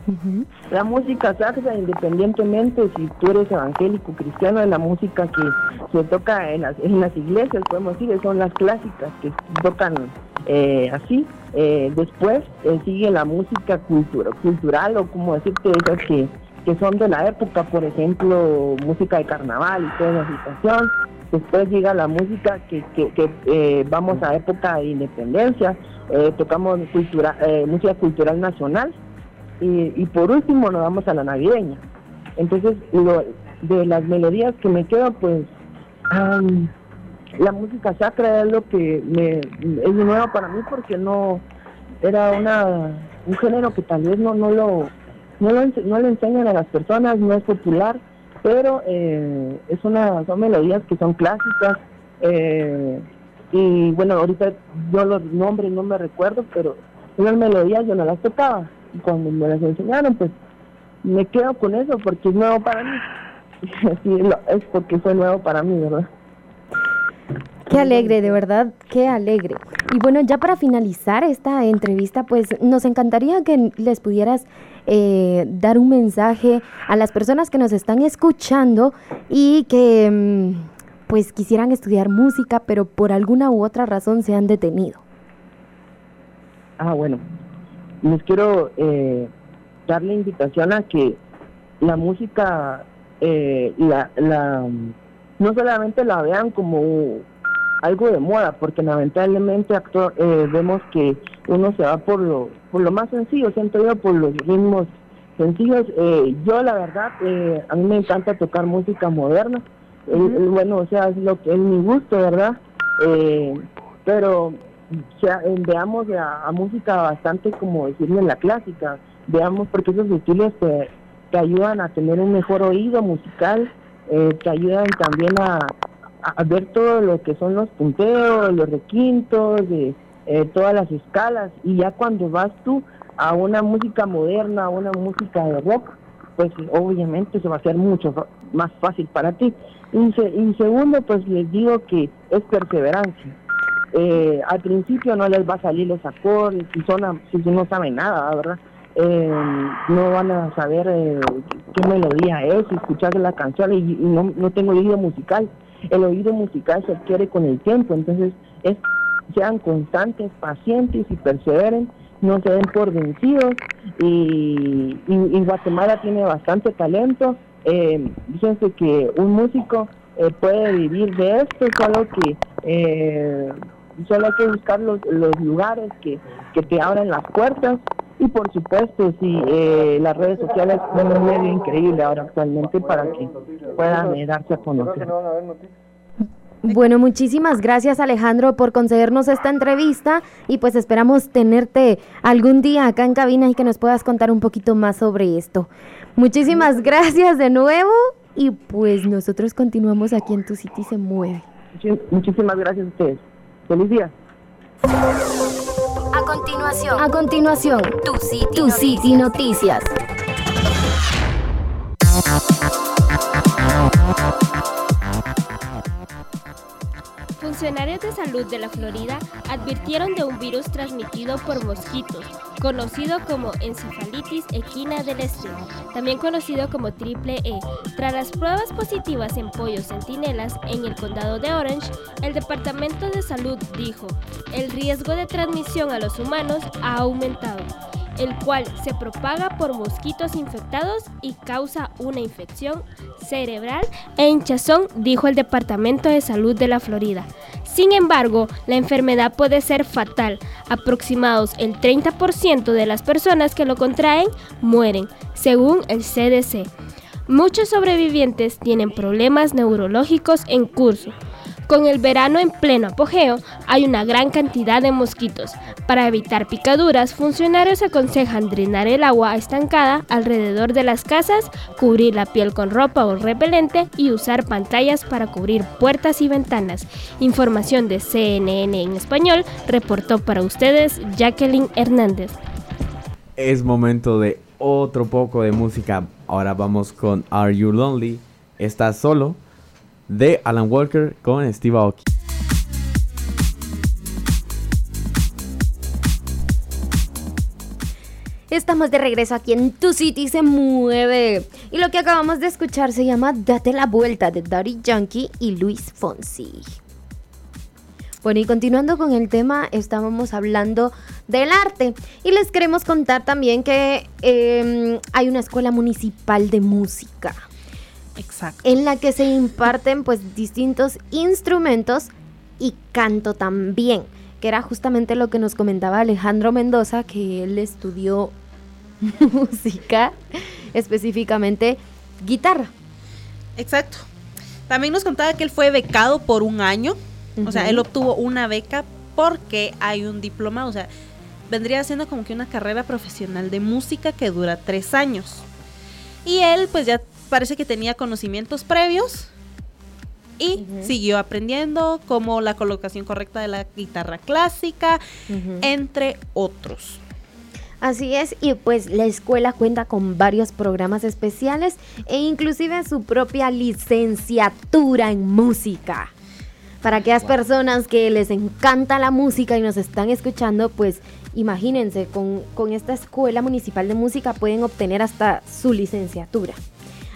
Ujú. La música sacra, independientemente si tú eres evangélico, cristiano, es la música que se toca en las, en las iglesias, podemos decir, son las clásicas que tocan eh, así. Eh, después eh, sigue la música cultura, cultural o como decirte esas que, que son de la época, por ejemplo, música de carnaval y toda la situación. Después llega la música que, que, eh, vamos a época de independencia, eh, tocamos eh, música cultural nacional y, por último nos vamos a la navideña. Entonces, lo, de las melodías que me quedan, pues la música sacra es lo que es nuevo para mí porque no era una un género que tal vez no no lo no lo, no le enseñan a las personas, no es popular, pero eh, es una son melodías que son clásicas eh, y bueno ahorita yo los nombres no me recuerdo, pero esas melodías yo no las tocaba y cuando me las enseñaron pues me quedo con eso porque es nuevo para mí. Es porque fue nuevo para mí, ¿verdad? Qué alegre, de verdad, qué alegre. Y bueno, ya para finalizar esta entrevista, pues nos encantaría que les pudieras eh, dar un mensaje a las personas que nos están escuchando y que mm, pues quisieran estudiar música, pero por alguna u otra razón se han detenido. Ah, bueno. Les quiero eh, dar la invitación a que la música, eh, la, la, no solamente la vean como algo de moda, porque lamentablemente acto- eh, vemos que uno se va por lo, por lo más sencillo, siento yo, por los ritmos sencillos. Eh, yo, la verdad, eh, a mí me encanta tocar música moderna. Bueno, o sea, es lo que es mi gusto, ¿verdad? Eh, pero eh, veamos a, a música bastante como decirle la clásica, veamos porque esos estilos te, te ayudan a tener un mejor oído musical, eh, te ayudan también a, a ver todo lo que son los punteos, los requintos, de, eh, todas las escalas, y ya cuando vas tú a una música moderna, a una música de rock, pues obviamente se va a hacer mucho más fácil para ti. Y, se- y segundo, pues les digo que es perseverancia. Eh, al principio no les va a salir los acordes, si, son si no saben nada, ¿verdad? Eh, no van a saber eh, qué melodía es, escuchar la canción y, y no, no tengo oído musical. El oído musical se adquiere con el tiempo, entonces es sean constantes, pacientes y perseveren, no se den por vencidos y, y- Guatemala tiene bastante talento. Eh, fíjense que un músico eh, puede vivir de esto, solo que eh, solo hay que buscar los, los lugares que, que te abran las puertas y por supuesto sí eh, las redes sociales son un medio increíble ahora actualmente para que puedan eh, darse a conocer. Bueno, muchísimas gracias Alejandro por concedernos esta entrevista y pues esperamos tenerte algún día acá en cabina y que nos puedas contar un poquito más sobre esto. Muchísimas gracias de nuevo y pues nosotros continuamos aquí en Tu City se mueve. Muchísimas gracias a ustedes. Feliz día. A continuación, a continuación, tu City, tu City Noticias. Funcionarios de salud de la Florida advirtieron de un virus transmitido por mosquitos, conocido como encefalitis equina del este, también conocido como triple E. Tras las pruebas positivas en pollos centinelas en el condado de Orange, el Departamento de Salud dijo, el riesgo de transmisión a los humanos ha aumentado. El cual se propaga por mosquitos infectados y causa una infección cerebral e hinchazón, dijo el Departamento de Salud de la Florida. Sin embargo, la enfermedad puede ser fatal. Aproximados el 30% de las personas que lo contraen mueren, según el CDC. Muchos sobrevivientes tienen problemas neurológicos en curso. Con el verano en pleno apogeo, hay una gran cantidad de mosquitos. Para evitar picaduras, funcionarios aconsejan drenar el agua estancada alrededor de las casas, cubrir la piel con ropa o repelente y usar pantallas para cubrir puertas y ventanas. Información de CNN en español, reportó para ustedes Jacqueline Hernández. Es momento de otro poco de música. Ahora vamos con Are You Lonely? ¿Estás solo? De Alan Walker con Steve Aoki. Estamos de regreso aquí en Tu City se mueve. Y lo que acabamos de escuchar se llama Date la vuelta de Daddy Yankee y Luis Fonsi. Bueno, y continuando con el tema, estábamos hablando del arte. Y les queremos contar también que em, hay una escuela municipal de música. Exacto. En la que se imparten pues distintos instrumentos y canto también, que era justamente lo que nos comentaba Alejandro Mendoza, que él estudió música, específicamente guitarra. Exacto. También nos contaba que él fue becado por un año, o sea, él obtuvo una beca porque hay un diploma, o sea, vendría siendo como que una carrera profesional de música que dura tres años. Y él pues ya parece que tenía conocimientos previos y siguió aprendiendo como la colocación correcta de la guitarra clásica, entre otros. Así es, y pues la escuela cuenta con varios programas especiales e inclusive su propia licenciatura en música. Para aquellas personas que les encanta la música y nos están escuchando, pues imagínense, con, con esta escuela municipal de música pueden obtener hasta su licenciatura.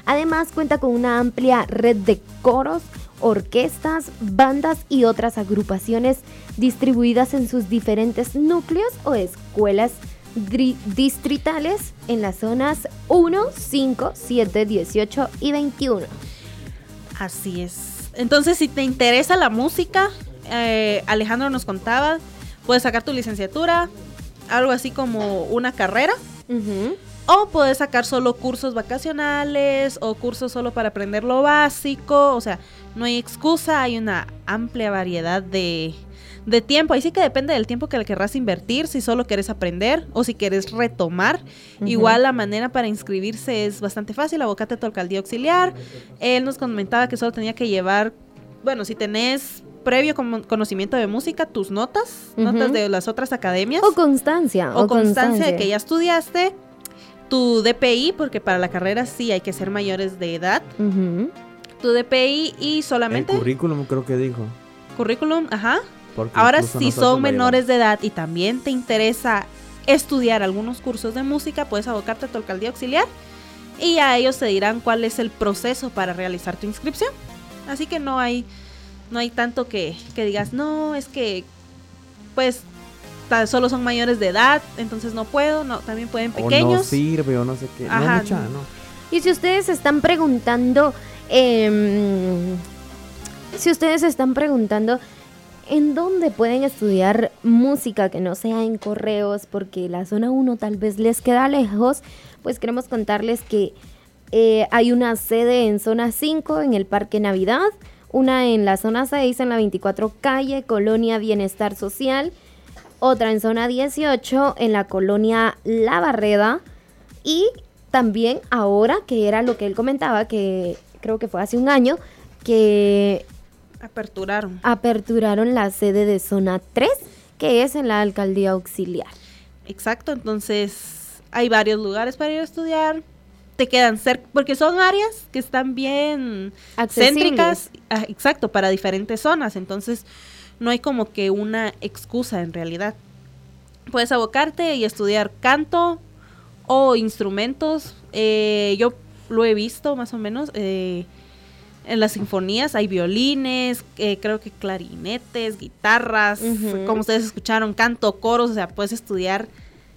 Además cuenta con una amplia red de coros, orquestas, bandas y otras agrupaciones distribuidas en sus diferentes núcleos o escuelas distritales en las zonas 1, 5, 7, 18 y 21. Así es. Entonces, si te interesa la música, eh, Alejandro nos contaba, puedes sacar tu licenciatura, algo así como una carrera. O puedes sacar solo cursos vacacionales o cursos solo para aprender lo básico. O sea, no hay excusa, hay una amplia variedad de, tiempo. Ahí sí que depende del tiempo que le querrás invertir, si solo quieres aprender o si quieres retomar. Igual la manera para inscribirse es bastante fácil, abocate a tu alcaldía auxiliar. Él nos comentaba que solo tenía que llevar, bueno, si tenés previo conocimiento de música, tus notas, notas de las otras academias. O constancia. O, constancia de que ya estudiaste tu DPI, porque para la carrera sí hay que ser mayores de edad. Tu DPI y solamente... El currículum creo que dijo. Currículum, ajá. Ahora, si son menores de edad y también te interesa estudiar algunos cursos de música, puedes abocarte a tu alcaldía auxiliar y a ellos te dirán cuál es el proceso para realizar tu inscripción. Así que no hay, no hay tanto que, que digas, no, es que pues solo son mayores de edad, entonces no puedo, no, también pueden pequeños. O no sirve o no sé qué. No, mucha, no. Y si ustedes están preguntando, em, si ustedes están preguntando en dónde pueden estudiar música que no sea en correos, porque la zona 1 tal vez les queda lejos, pues queremos contarles que eh, hay una sede en zona 5 en el Parque Navidad, una en la zona 6 en la 24 calle, Colonia Bienestar Social otra en zona 18 en la colonia La Barreda y también ahora, que era lo que él comentaba, que creo que fue hace un año, que aperturaron. Aperturaron la sede de zona 3, que es en la alcaldía auxiliar. Exacto, entonces hay varios lugares para ir a estudiar. Te quedan cerca, porque son áreas que están bien céntricas, ah, exacto, para diferentes zonas. Entonces, no hay como que una excusa en realidad. Puedes abocarte y estudiar canto o instrumentos. Eh, yo lo he visto más o menos. Eh, en las sinfonías hay violines, eh, creo que clarinetes, guitarras, como ustedes escucharon, canto, coros, o sea, puedes estudiar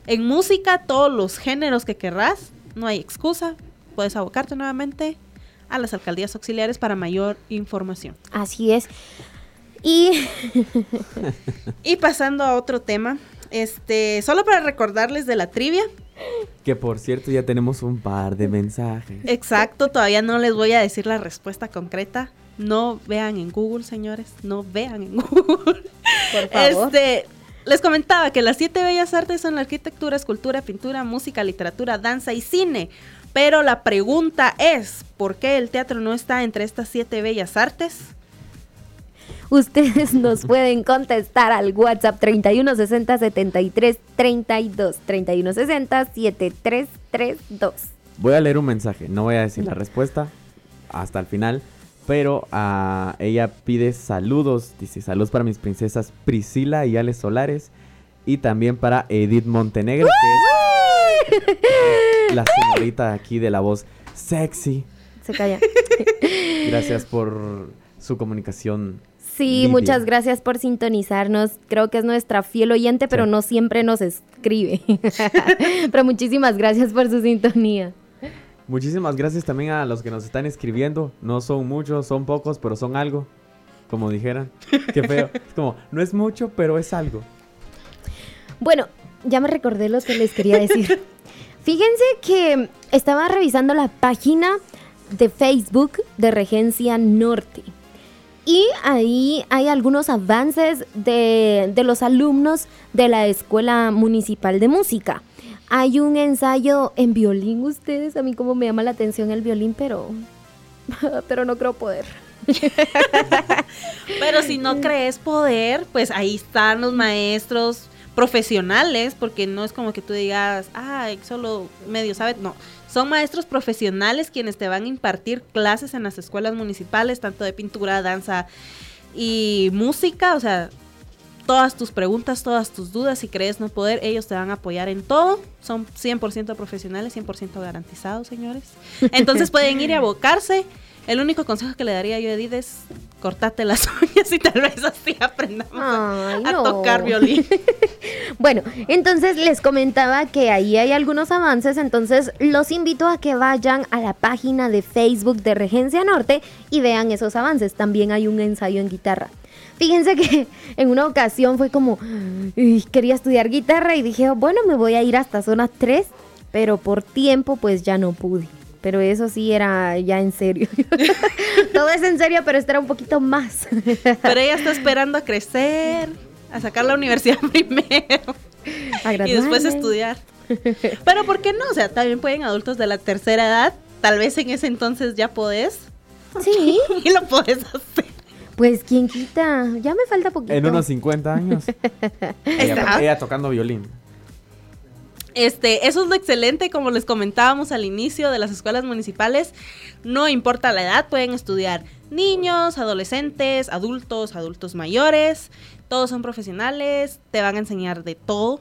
En música, todos los géneros que querrás, no hay excusa. Puedes abocarte nuevamente a las alcaldías auxiliares para mayor información. Así es. Y Y pasando a otro tema, este, solo para recordarles de la trivia. Que por cierto ya tenemos un par de mensajes. Exacto, todavía no les voy a decir la respuesta concreta. No vean en Google, señores, no vean en Google. por favor. Este, les comentaba que las siete bellas artes son la arquitectura, escultura, pintura, música, literatura, danza y cine. Pero la pregunta es, ¿por qué el teatro no está entre estas siete bellas artes? Ustedes nos pueden contestar al WhatsApp 3160 73 32 3160 7332. Voy a leer un mensaje, no voy a decir la respuesta hasta el final, pero ah, ella pide saludos, dice saludos para mis princesas Priscila y Ale Solares y también para Edith Montenegro, que es la señorita aquí de la voz sexy. Se calla. Gracias por su comunicación. Sí, Lidia. muchas gracias por sintonizarnos. Creo que es nuestra fiel oyente, pero Sí. no siempre nos escribe. pero muchísimas gracias por su sintonía. Muchísimas gracias también a los que nos están escribiendo. No son muchos, son pocos, pero son algo. Como dijeran. Qué feo. Es como, no es mucho, pero es algo. Bueno, ya me recordé lo que les quería decir. Fíjense que estaba revisando la página de Facebook de Regencia Norte. Y ahí hay algunos avances de, de los alumnos de la Escuela Municipal de Música. Hay un ensayo en violín, ustedes, a mí como me llama la atención el violín, pero, pero no creo poder. Pero si no crees poder, pues ahí están los maestros profesionales, porque no es como que tú digas, ay, solo medio sabes, no. Son maestros profesionales quienes te van a impartir clases en las escuelas municipales, tanto de pintura, danza y música, o sea, todas tus preguntas, todas tus dudas, si crees no poder, ellos te van a apoyar en todo. Son 100% profesionales, 100% garantizados, señores. Entonces pueden ir y abocarse. El único consejo que le daría yo a Edith es cortate las uñas y tal vez así aprendamos a, Ay, a no. tocar violín. Bueno, entonces les comentaba que ahí hay algunos avances, entonces los invito a que vayan a la página de Facebook de Regencia Norte y vean esos avances. También hay un ensayo en guitarra. Fíjense que en una ocasión fue como, "Uy, quería estudiar guitarra y dije, bueno, me voy a ir hasta zona 3, pero por tiempo pues ya no pude. Pero eso sí era ya en serio. Todo es en serio, pero esto era un poquito más. Pero ella está esperando a crecer, a sacar la universidad primero y después estudiar. Pero ¿por qué no? O sea, también pueden adultos de la tercera edad, tal vez en ese entonces ya podés Sí, y lo podés hacer. pues quién quita. Ya me falta poquito. En unos 50 años. Ella, ella tocando violín. Este, eso es lo excelente, como les comentábamos al inicio de las escuelas municipales, no importa la edad, pueden estudiar niños, adolescentes, adultos, adultos mayores, todos son profesionales, te van a enseñar de todo.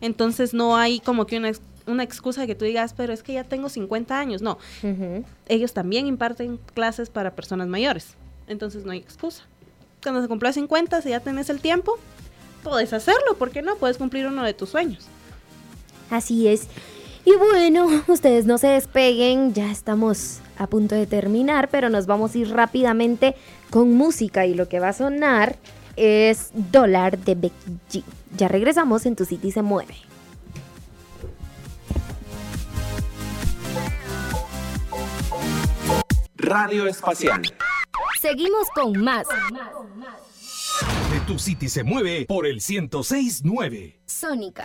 Entonces no hay como que una, una excusa que tú digas, pero es que ya tengo 50 años. No, ellos también imparten clases para personas mayores. Entonces no hay excusa. Cuando se cumpla 50, si ya tenés el tiempo, puedes hacerlo, ¿por qué no? Puedes cumplir uno de tus sueños. Así es. Y bueno, ustedes no se despeguen, ya estamos a punto de terminar, pero nos vamos a ir rápidamente con música y lo que va a sonar es Dólar de Becky G. Ya regresamos en Tu City se mueve. Radio Espacial. Seguimos con más. De tu City se mueve por el 1069. Sónica.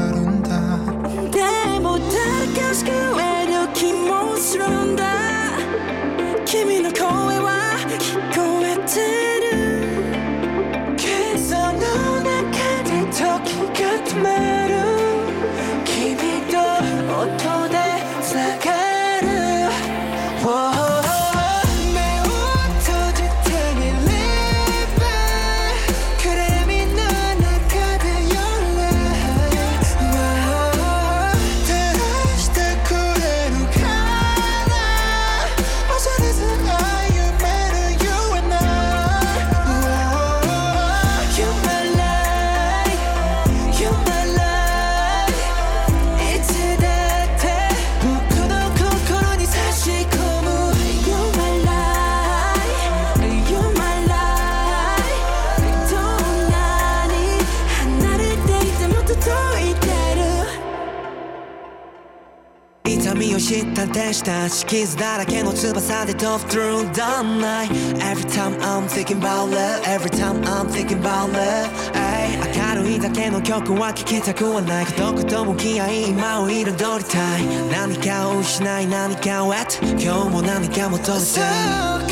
天使たち傷だらけの翼で飛ぶ through the night Every time I'm thinking about love Every time I'm thinking about love ay 明るいだけの曲は聴きたくはない孤独と向き合い今を彩りたい何かを失い何かを得て今日も何か求めてそう変わる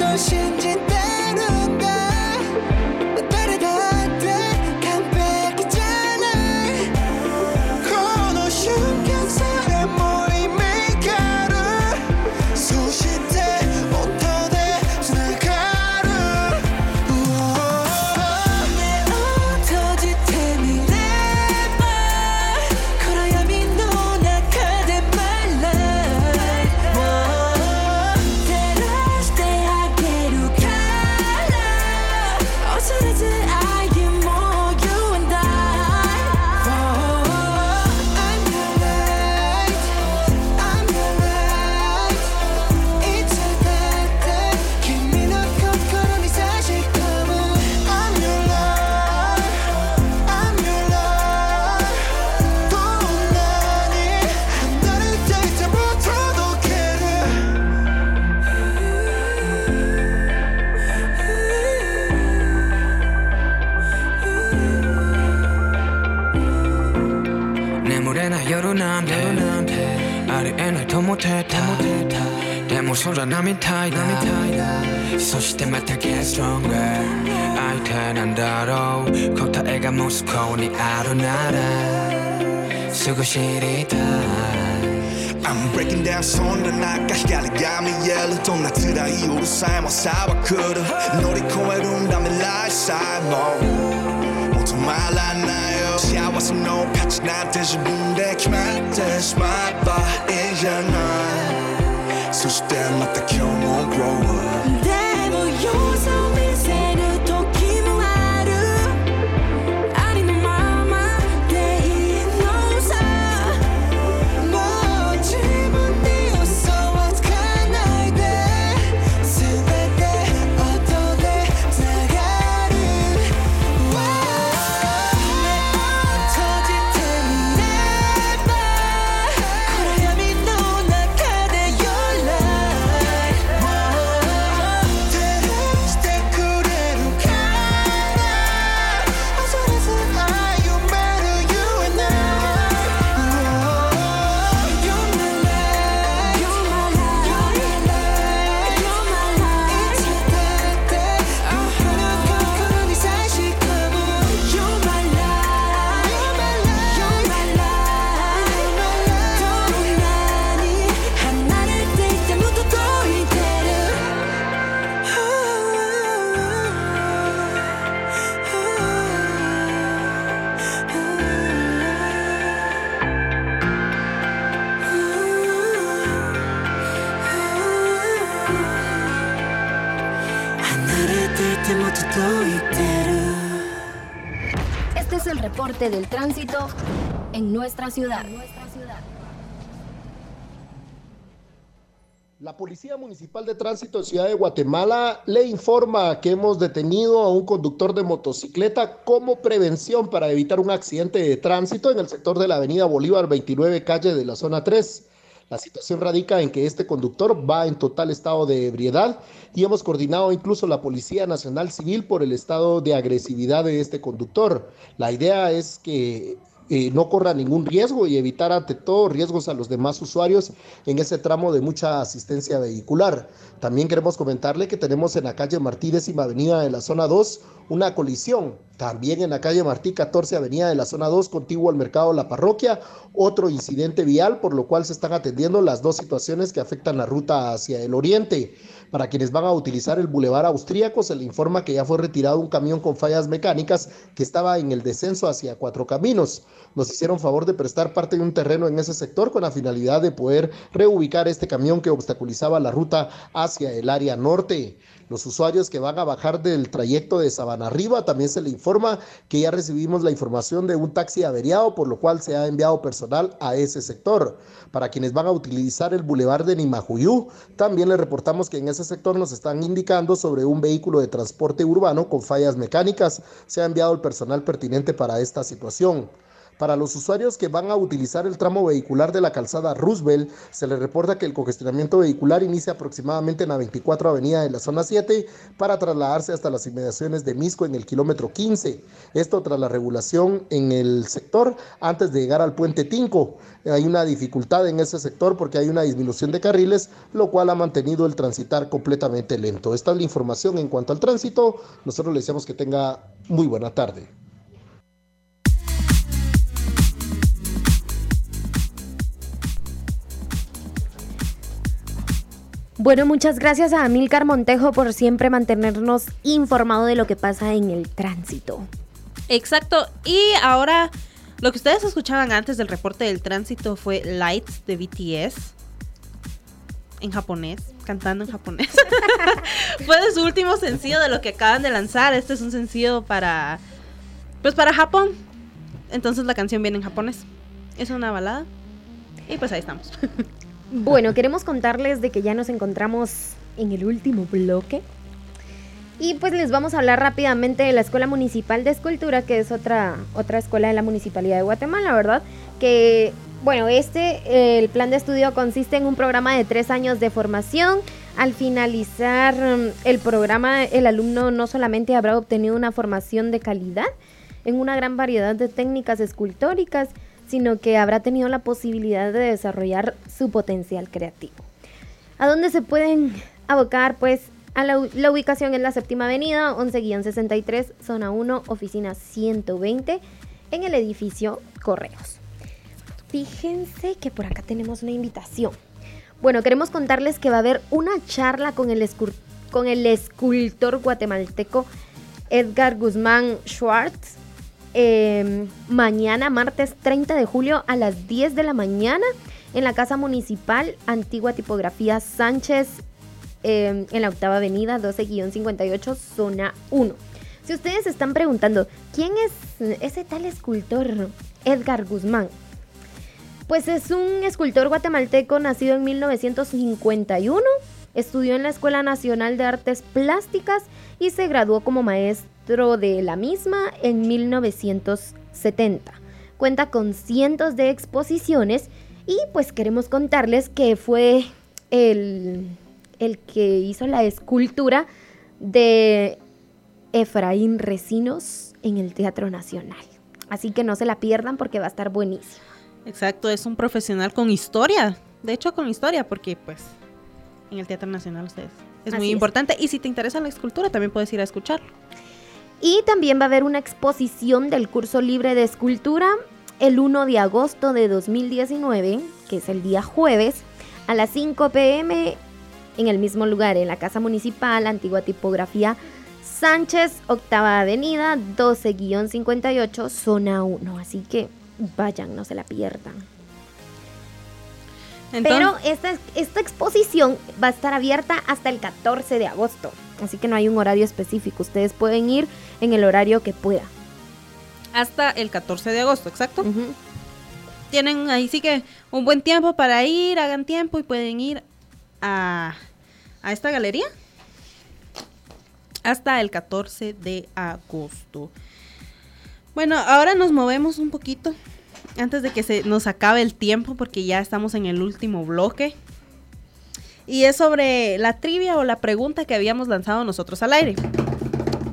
ことを信じて も空並みたいだそしてまた get stronger 相手なんだろう答えがもしここにあるならすぐ知りたい I'm breaking down そんな中光が見えるどんな辛い夜さえも朝は来る乗り越えるんだ未来さえももう止まらないよ幸せの価値なんて自分で決めてしまえばいいじゃない so stand up, the kiln won't grow up. Nuestra ciudad. La Policía Municipal de Tránsito de Ciudad de Guatemala le informa que hemos detenido a un conductor de motocicleta como prevención para evitar un accidente de tránsito en el sector de la Avenida Bolívar 29 calle de la zona 3. La situación radica en que este conductor va en total estado de ebriedad y hemos coordinado incluso la Policía Nacional Civil por el estado de agresividad de este conductor. La idea es que eh, no corra ningún riesgo y evitar ante todo riesgos a los demás usuarios en ese tramo de mucha asistencia vehicular. También queremos comentarle que tenemos en la calle Martí, décima avenida de la zona 2, una colisión. También en la calle Martí, 14 avenida de la zona 2, contiguo al mercado La Parroquia, otro incidente vial, por lo cual se están atendiendo las dos situaciones que afectan la ruta hacia el oriente. Para quienes van a utilizar el bulevar austríaco, se le informa que ya fue retirado un camión con fallas mecánicas que estaba en el descenso hacia Cuatro Caminos. Nos hicieron favor de prestar parte de un terreno en ese sector con la finalidad de poder reubicar este camión que obstaculizaba la ruta hacia el área norte. Los usuarios que van a bajar del trayecto de Sabana Arriba también se le informa que ya recibimos la información de un taxi averiado, por lo cual se ha enviado personal a ese sector. Para quienes van a utilizar el bulevar de Nimajuyú, también le reportamos que en ese sector nos están indicando sobre un vehículo de transporte urbano con fallas mecánicas. Se ha enviado el personal pertinente para esta situación. Para los usuarios que van a utilizar el tramo vehicular de la calzada Roosevelt, se les reporta que el congestionamiento vehicular inicia aproximadamente en la 24 Avenida de la zona 7 para trasladarse hasta las inmediaciones de Misco en el kilómetro 15. Esto tras la regulación en el sector antes de llegar al puente Tinco. Hay una dificultad en ese sector porque hay una disminución de carriles, lo cual ha mantenido el transitar completamente lento. Esta es la información en cuanto al tránsito. Nosotros le deseamos que tenga muy buena tarde. Bueno, muchas gracias a Amilcar Montejo por siempre mantenernos informado de lo que pasa en el tránsito. Exacto. Y ahora, lo que ustedes escuchaban antes del reporte del tránsito fue Lights de BTS. En japonés, cantando en japonés. fue de su último sencillo de lo que acaban de lanzar. Este es un sencillo para. Pues para Japón. Entonces la canción viene en japonés. Es una balada. Y pues ahí estamos. Bueno, queremos contarles de que ya nos encontramos en el último bloque. Y pues les vamos a hablar rápidamente de la Escuela Municipal de Escultura, que es otra, otra escuela de la Municipalidad de Guatemala, ¿verdad? Que, bueno, este, el plan de estudio consiste en un programa de tres años de formación. Al finalizar mm, el programa, el alumno no solamente habrá obtenido una formación de calidad en una gran variedad de técnicas escultóricas, sino que habrá tenido la posibilidad de desarrollar su potencial creativo. ¿A dónde se pueden abocar? Pues a la, ubicación en la séptima avenida, 11-63, zona 1, oficina 120, en el edificio Correos. Fíjense que por acá tenemos una invitación. Bueno, queremos contarles que va a haber una charla con el escultor guatemalteco Edgar Guzmán Schwartz eh, mañana, martes 30 de julio a las 10 de la mañana en la Casa Municipal, Antigua Tipografía Sánchez, eh, en la octava avenida 12-58, zona 1. Si ustedes están preguntando, ¿quién es ese tal escultor Edgar Guzmán? Pues es un escultor guatemalteco nacido en 1951, estudió en la Escuela Nacional de Artes Plásticas y se graduó como maestro de la misma en 1970. Cuenta con cientos de exposiciones y pues queremos contarles que fue el, el que hizo la escultura de Efraín Recinos en el Teatro Nacional. Así que no se la pierdan porque va a estar buenísimo. Exacto, es un profesional con historia. De hecho, con historia, porque pues en el Teatro Nacional ustedes. Es Así muy es. importante. Y si te interesa la escultura, también puedes ir a escucharlo. Y también va a haber una exposición del curso libre de escultura el 1 de agosto de 2019, que es el día jueves, a las 5 pm en el mismo lugar, en la Casa Municipal, Antigua Tipografía Sánchez, Octava Avenida, 12-58, zona 1. Así que vayan, no se la pierdan. Pero esta, esta exposición va a estar abierta hasta el 14 de agosto. Así que no hay un horario específico. Ustedes pueden ir en el horario que pueda. hasta el 14 de agosto, exacto. Tienen ahí sí que un buen tiempo para ir, hagan tiempo y pueden ir a, a esta galería hasta el 14 de agosto. Bueno, ahora nos movemos un poquito antes de que se nos acabe el tiempo porque ya estamos en el último bloque. Y es sobre la trivia o la pregunta que habíamos lanzado nosotros al aire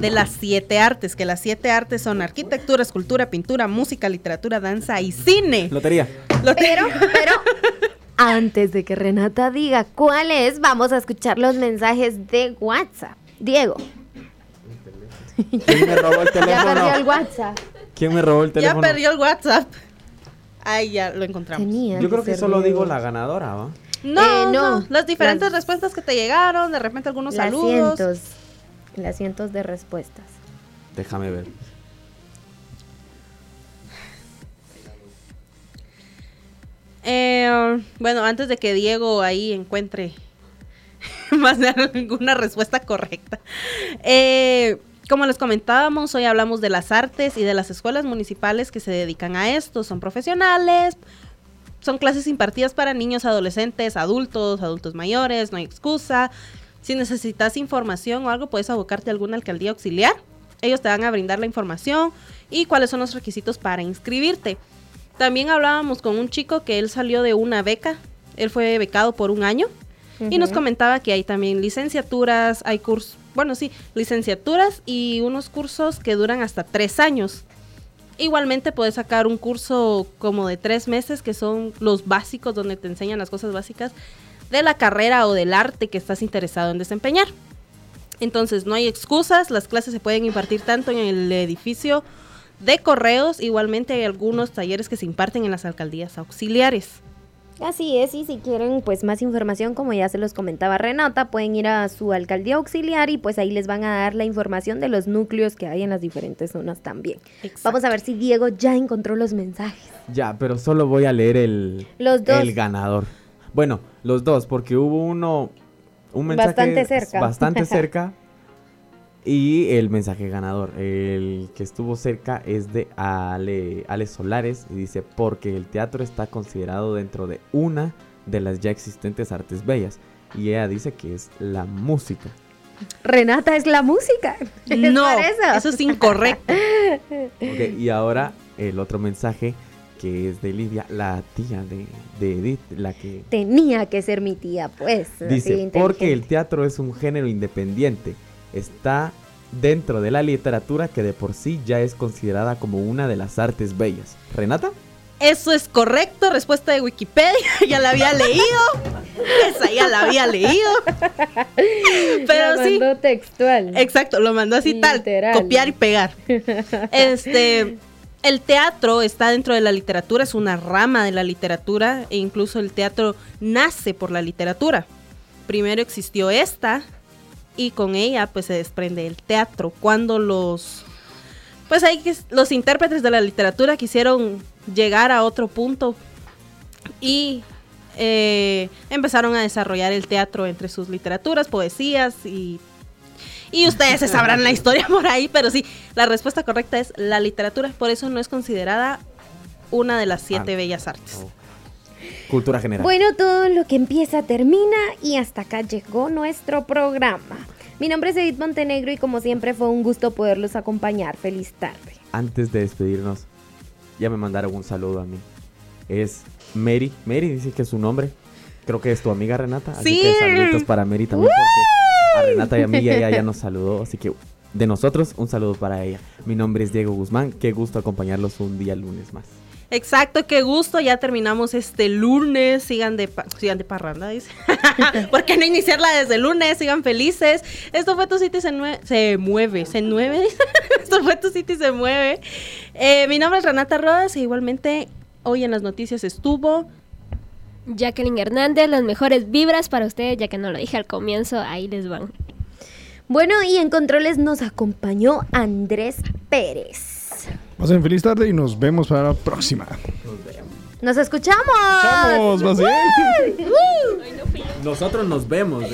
de las siete artes, que las siete artes son arquitectura, escultura, pintura, música, literatura, danza y cine. Lotería. Pero, pero, antes de que Renata diga cuál es, vamos a escuchar los mensajes de WhatsApp. Diego, ¿Quién me robó el ya perdió el teléfono? WhatsApp. ¿Quién me robó el Ya teléfono? perdió el WhatsApp. Ahí ya lo encontramos. Tenía Yo creo que solo digo la ganadora, ¿va? No, Eh, no, no. Las diferentes Las- respuestas que te llegaron, de repente algunos Las saludos. cientos, las cientos de respuestas. Déjame ver. Eh, bueno, antes de que Diego ahí encuentre más de alguna respuesta correcta. Eh, como les comentábamos, hoy hablamos de las artes y de las escuelas municipales que se dedican a esto. Son profesionales, son clases impartidas para niños, adolescentes, adultos, adultos mayores, no hay excusa. Si necesitas información o algo, puedes abocarte a alguna alcaldía auxiliar. Ellos te van a brindar la información y cuáles son los requisitos para inscribirte. También hablábamos con un chico que él salió de una beca, él fue becado por un año y nos comentaba que hay también licenciaturas, hay cursos, bueno, sí, licenciaturas y unos cursos que duran hasta tres años. Igualmente puedes sacar un curso como de tres meses, que son los básicos, donde te enseñan las cosas básicas de la carrera o del arte que estás interesado en desempeñar. Entonces, no hay excusas, las clases se pueden impartir tanto en el edificio de correos, igualmente hay algunos talleres que se imparten en las alcaldías auxiliares. Así es, y si quieren pues más información, como ya se los comentaba Renata, pueden ir a su alcaldía auxiliar y pues ahí les van a dar la información de los núcleos que hay en las diferentes zonas también. Vamos a ver si Diego ya encontró los mensajes. Ya, pero solo voy a leer el, Los dos. el ganador. Bueno, los dos, porque hubo uno, un mensaje Bastante cerca. bastante cerca y el mensaje ganador. El que estuvo cerca es de Ale, Ale Solares y dice, porque el teatro está considerado dentro de una de las ya existentes artes bellas. Y ella dice que es la música. Renata es la música. ¿Es No, eso? eso es incorrecto. Y ahora el otro mensaje que es de Lidia, la tía de, de Edith, la que Tenía que ser mi tía, pues. Dice, porque el teatro es un género independiente. Está dentro de la literatura que de por sí ya es considerada como una de las artes bellas. ¿Renata? Eso es correcto, respuesta de Wikipedia, ya la había leído. Esa ya la había leído. Pero sí. mandó textual. Exacto, lo mandó así Literal. tal, copiar y pegar. Este, el teatro está dentro de la literatura, es una rama de la literatura e incluso el teatro nace por la literatura. Primero existió esta y con ella pues se desprende el teatro. Cuando los pues hay que los intérpretes de la literatura quisieron llegar a otro punto y eh, empezaron a desarrollar el teatro entre sus literaturas, poesías y y ustedes se sabrán la historia por ahí, pero sí, la respuesta correcta es la literatura, por eso no es considerada una de las siete Ah. bellas artes. Cultura general. Bueno, todo lo que empieza termina y hasta acá llegó nuestro programa. Mi nombre es Edith Montenegro y como siempre fue un gusto poderlos acompañar. Feliz tarde. Antes de despedirnos, ya me mandaron un saludo a mí. Es Mary. Mary dice que es su nombre. Creo que es tu amiga Renata. Así Sí. que saluditos para Mary también. Porque a Renata y a mí ya, ya nos saludó. Así que de nosotros, un saludo para ella. Mi nombre es Diego Guzmán. Qué gusto acompañarlos un día lunes más. Exacto, qué gusto, ya terminamos este lunes, sigan de, pa- sigan de parranda, dice. ¿Por qué no iniciarla desde el lunes? Sigan felices. Esto fue Tu City se, se mueve, se mueve. Esto fue Tu City se mueve. Eh, mi nombre es Renata Rodas e igualmente hoy en las noticias estuvo Jacqueline Hernández, las mejores vibras para ustedes, ya que no lo dije al comienzo, ahí les van. Bueno, y en controles nos acompañó Andrés Pérez. Pasen feliz tarde y nos vemos para la próxima. Nos escuchamos. ¡Chamos! ¡Más bien! ¡Woo! Nosotros nos vemos.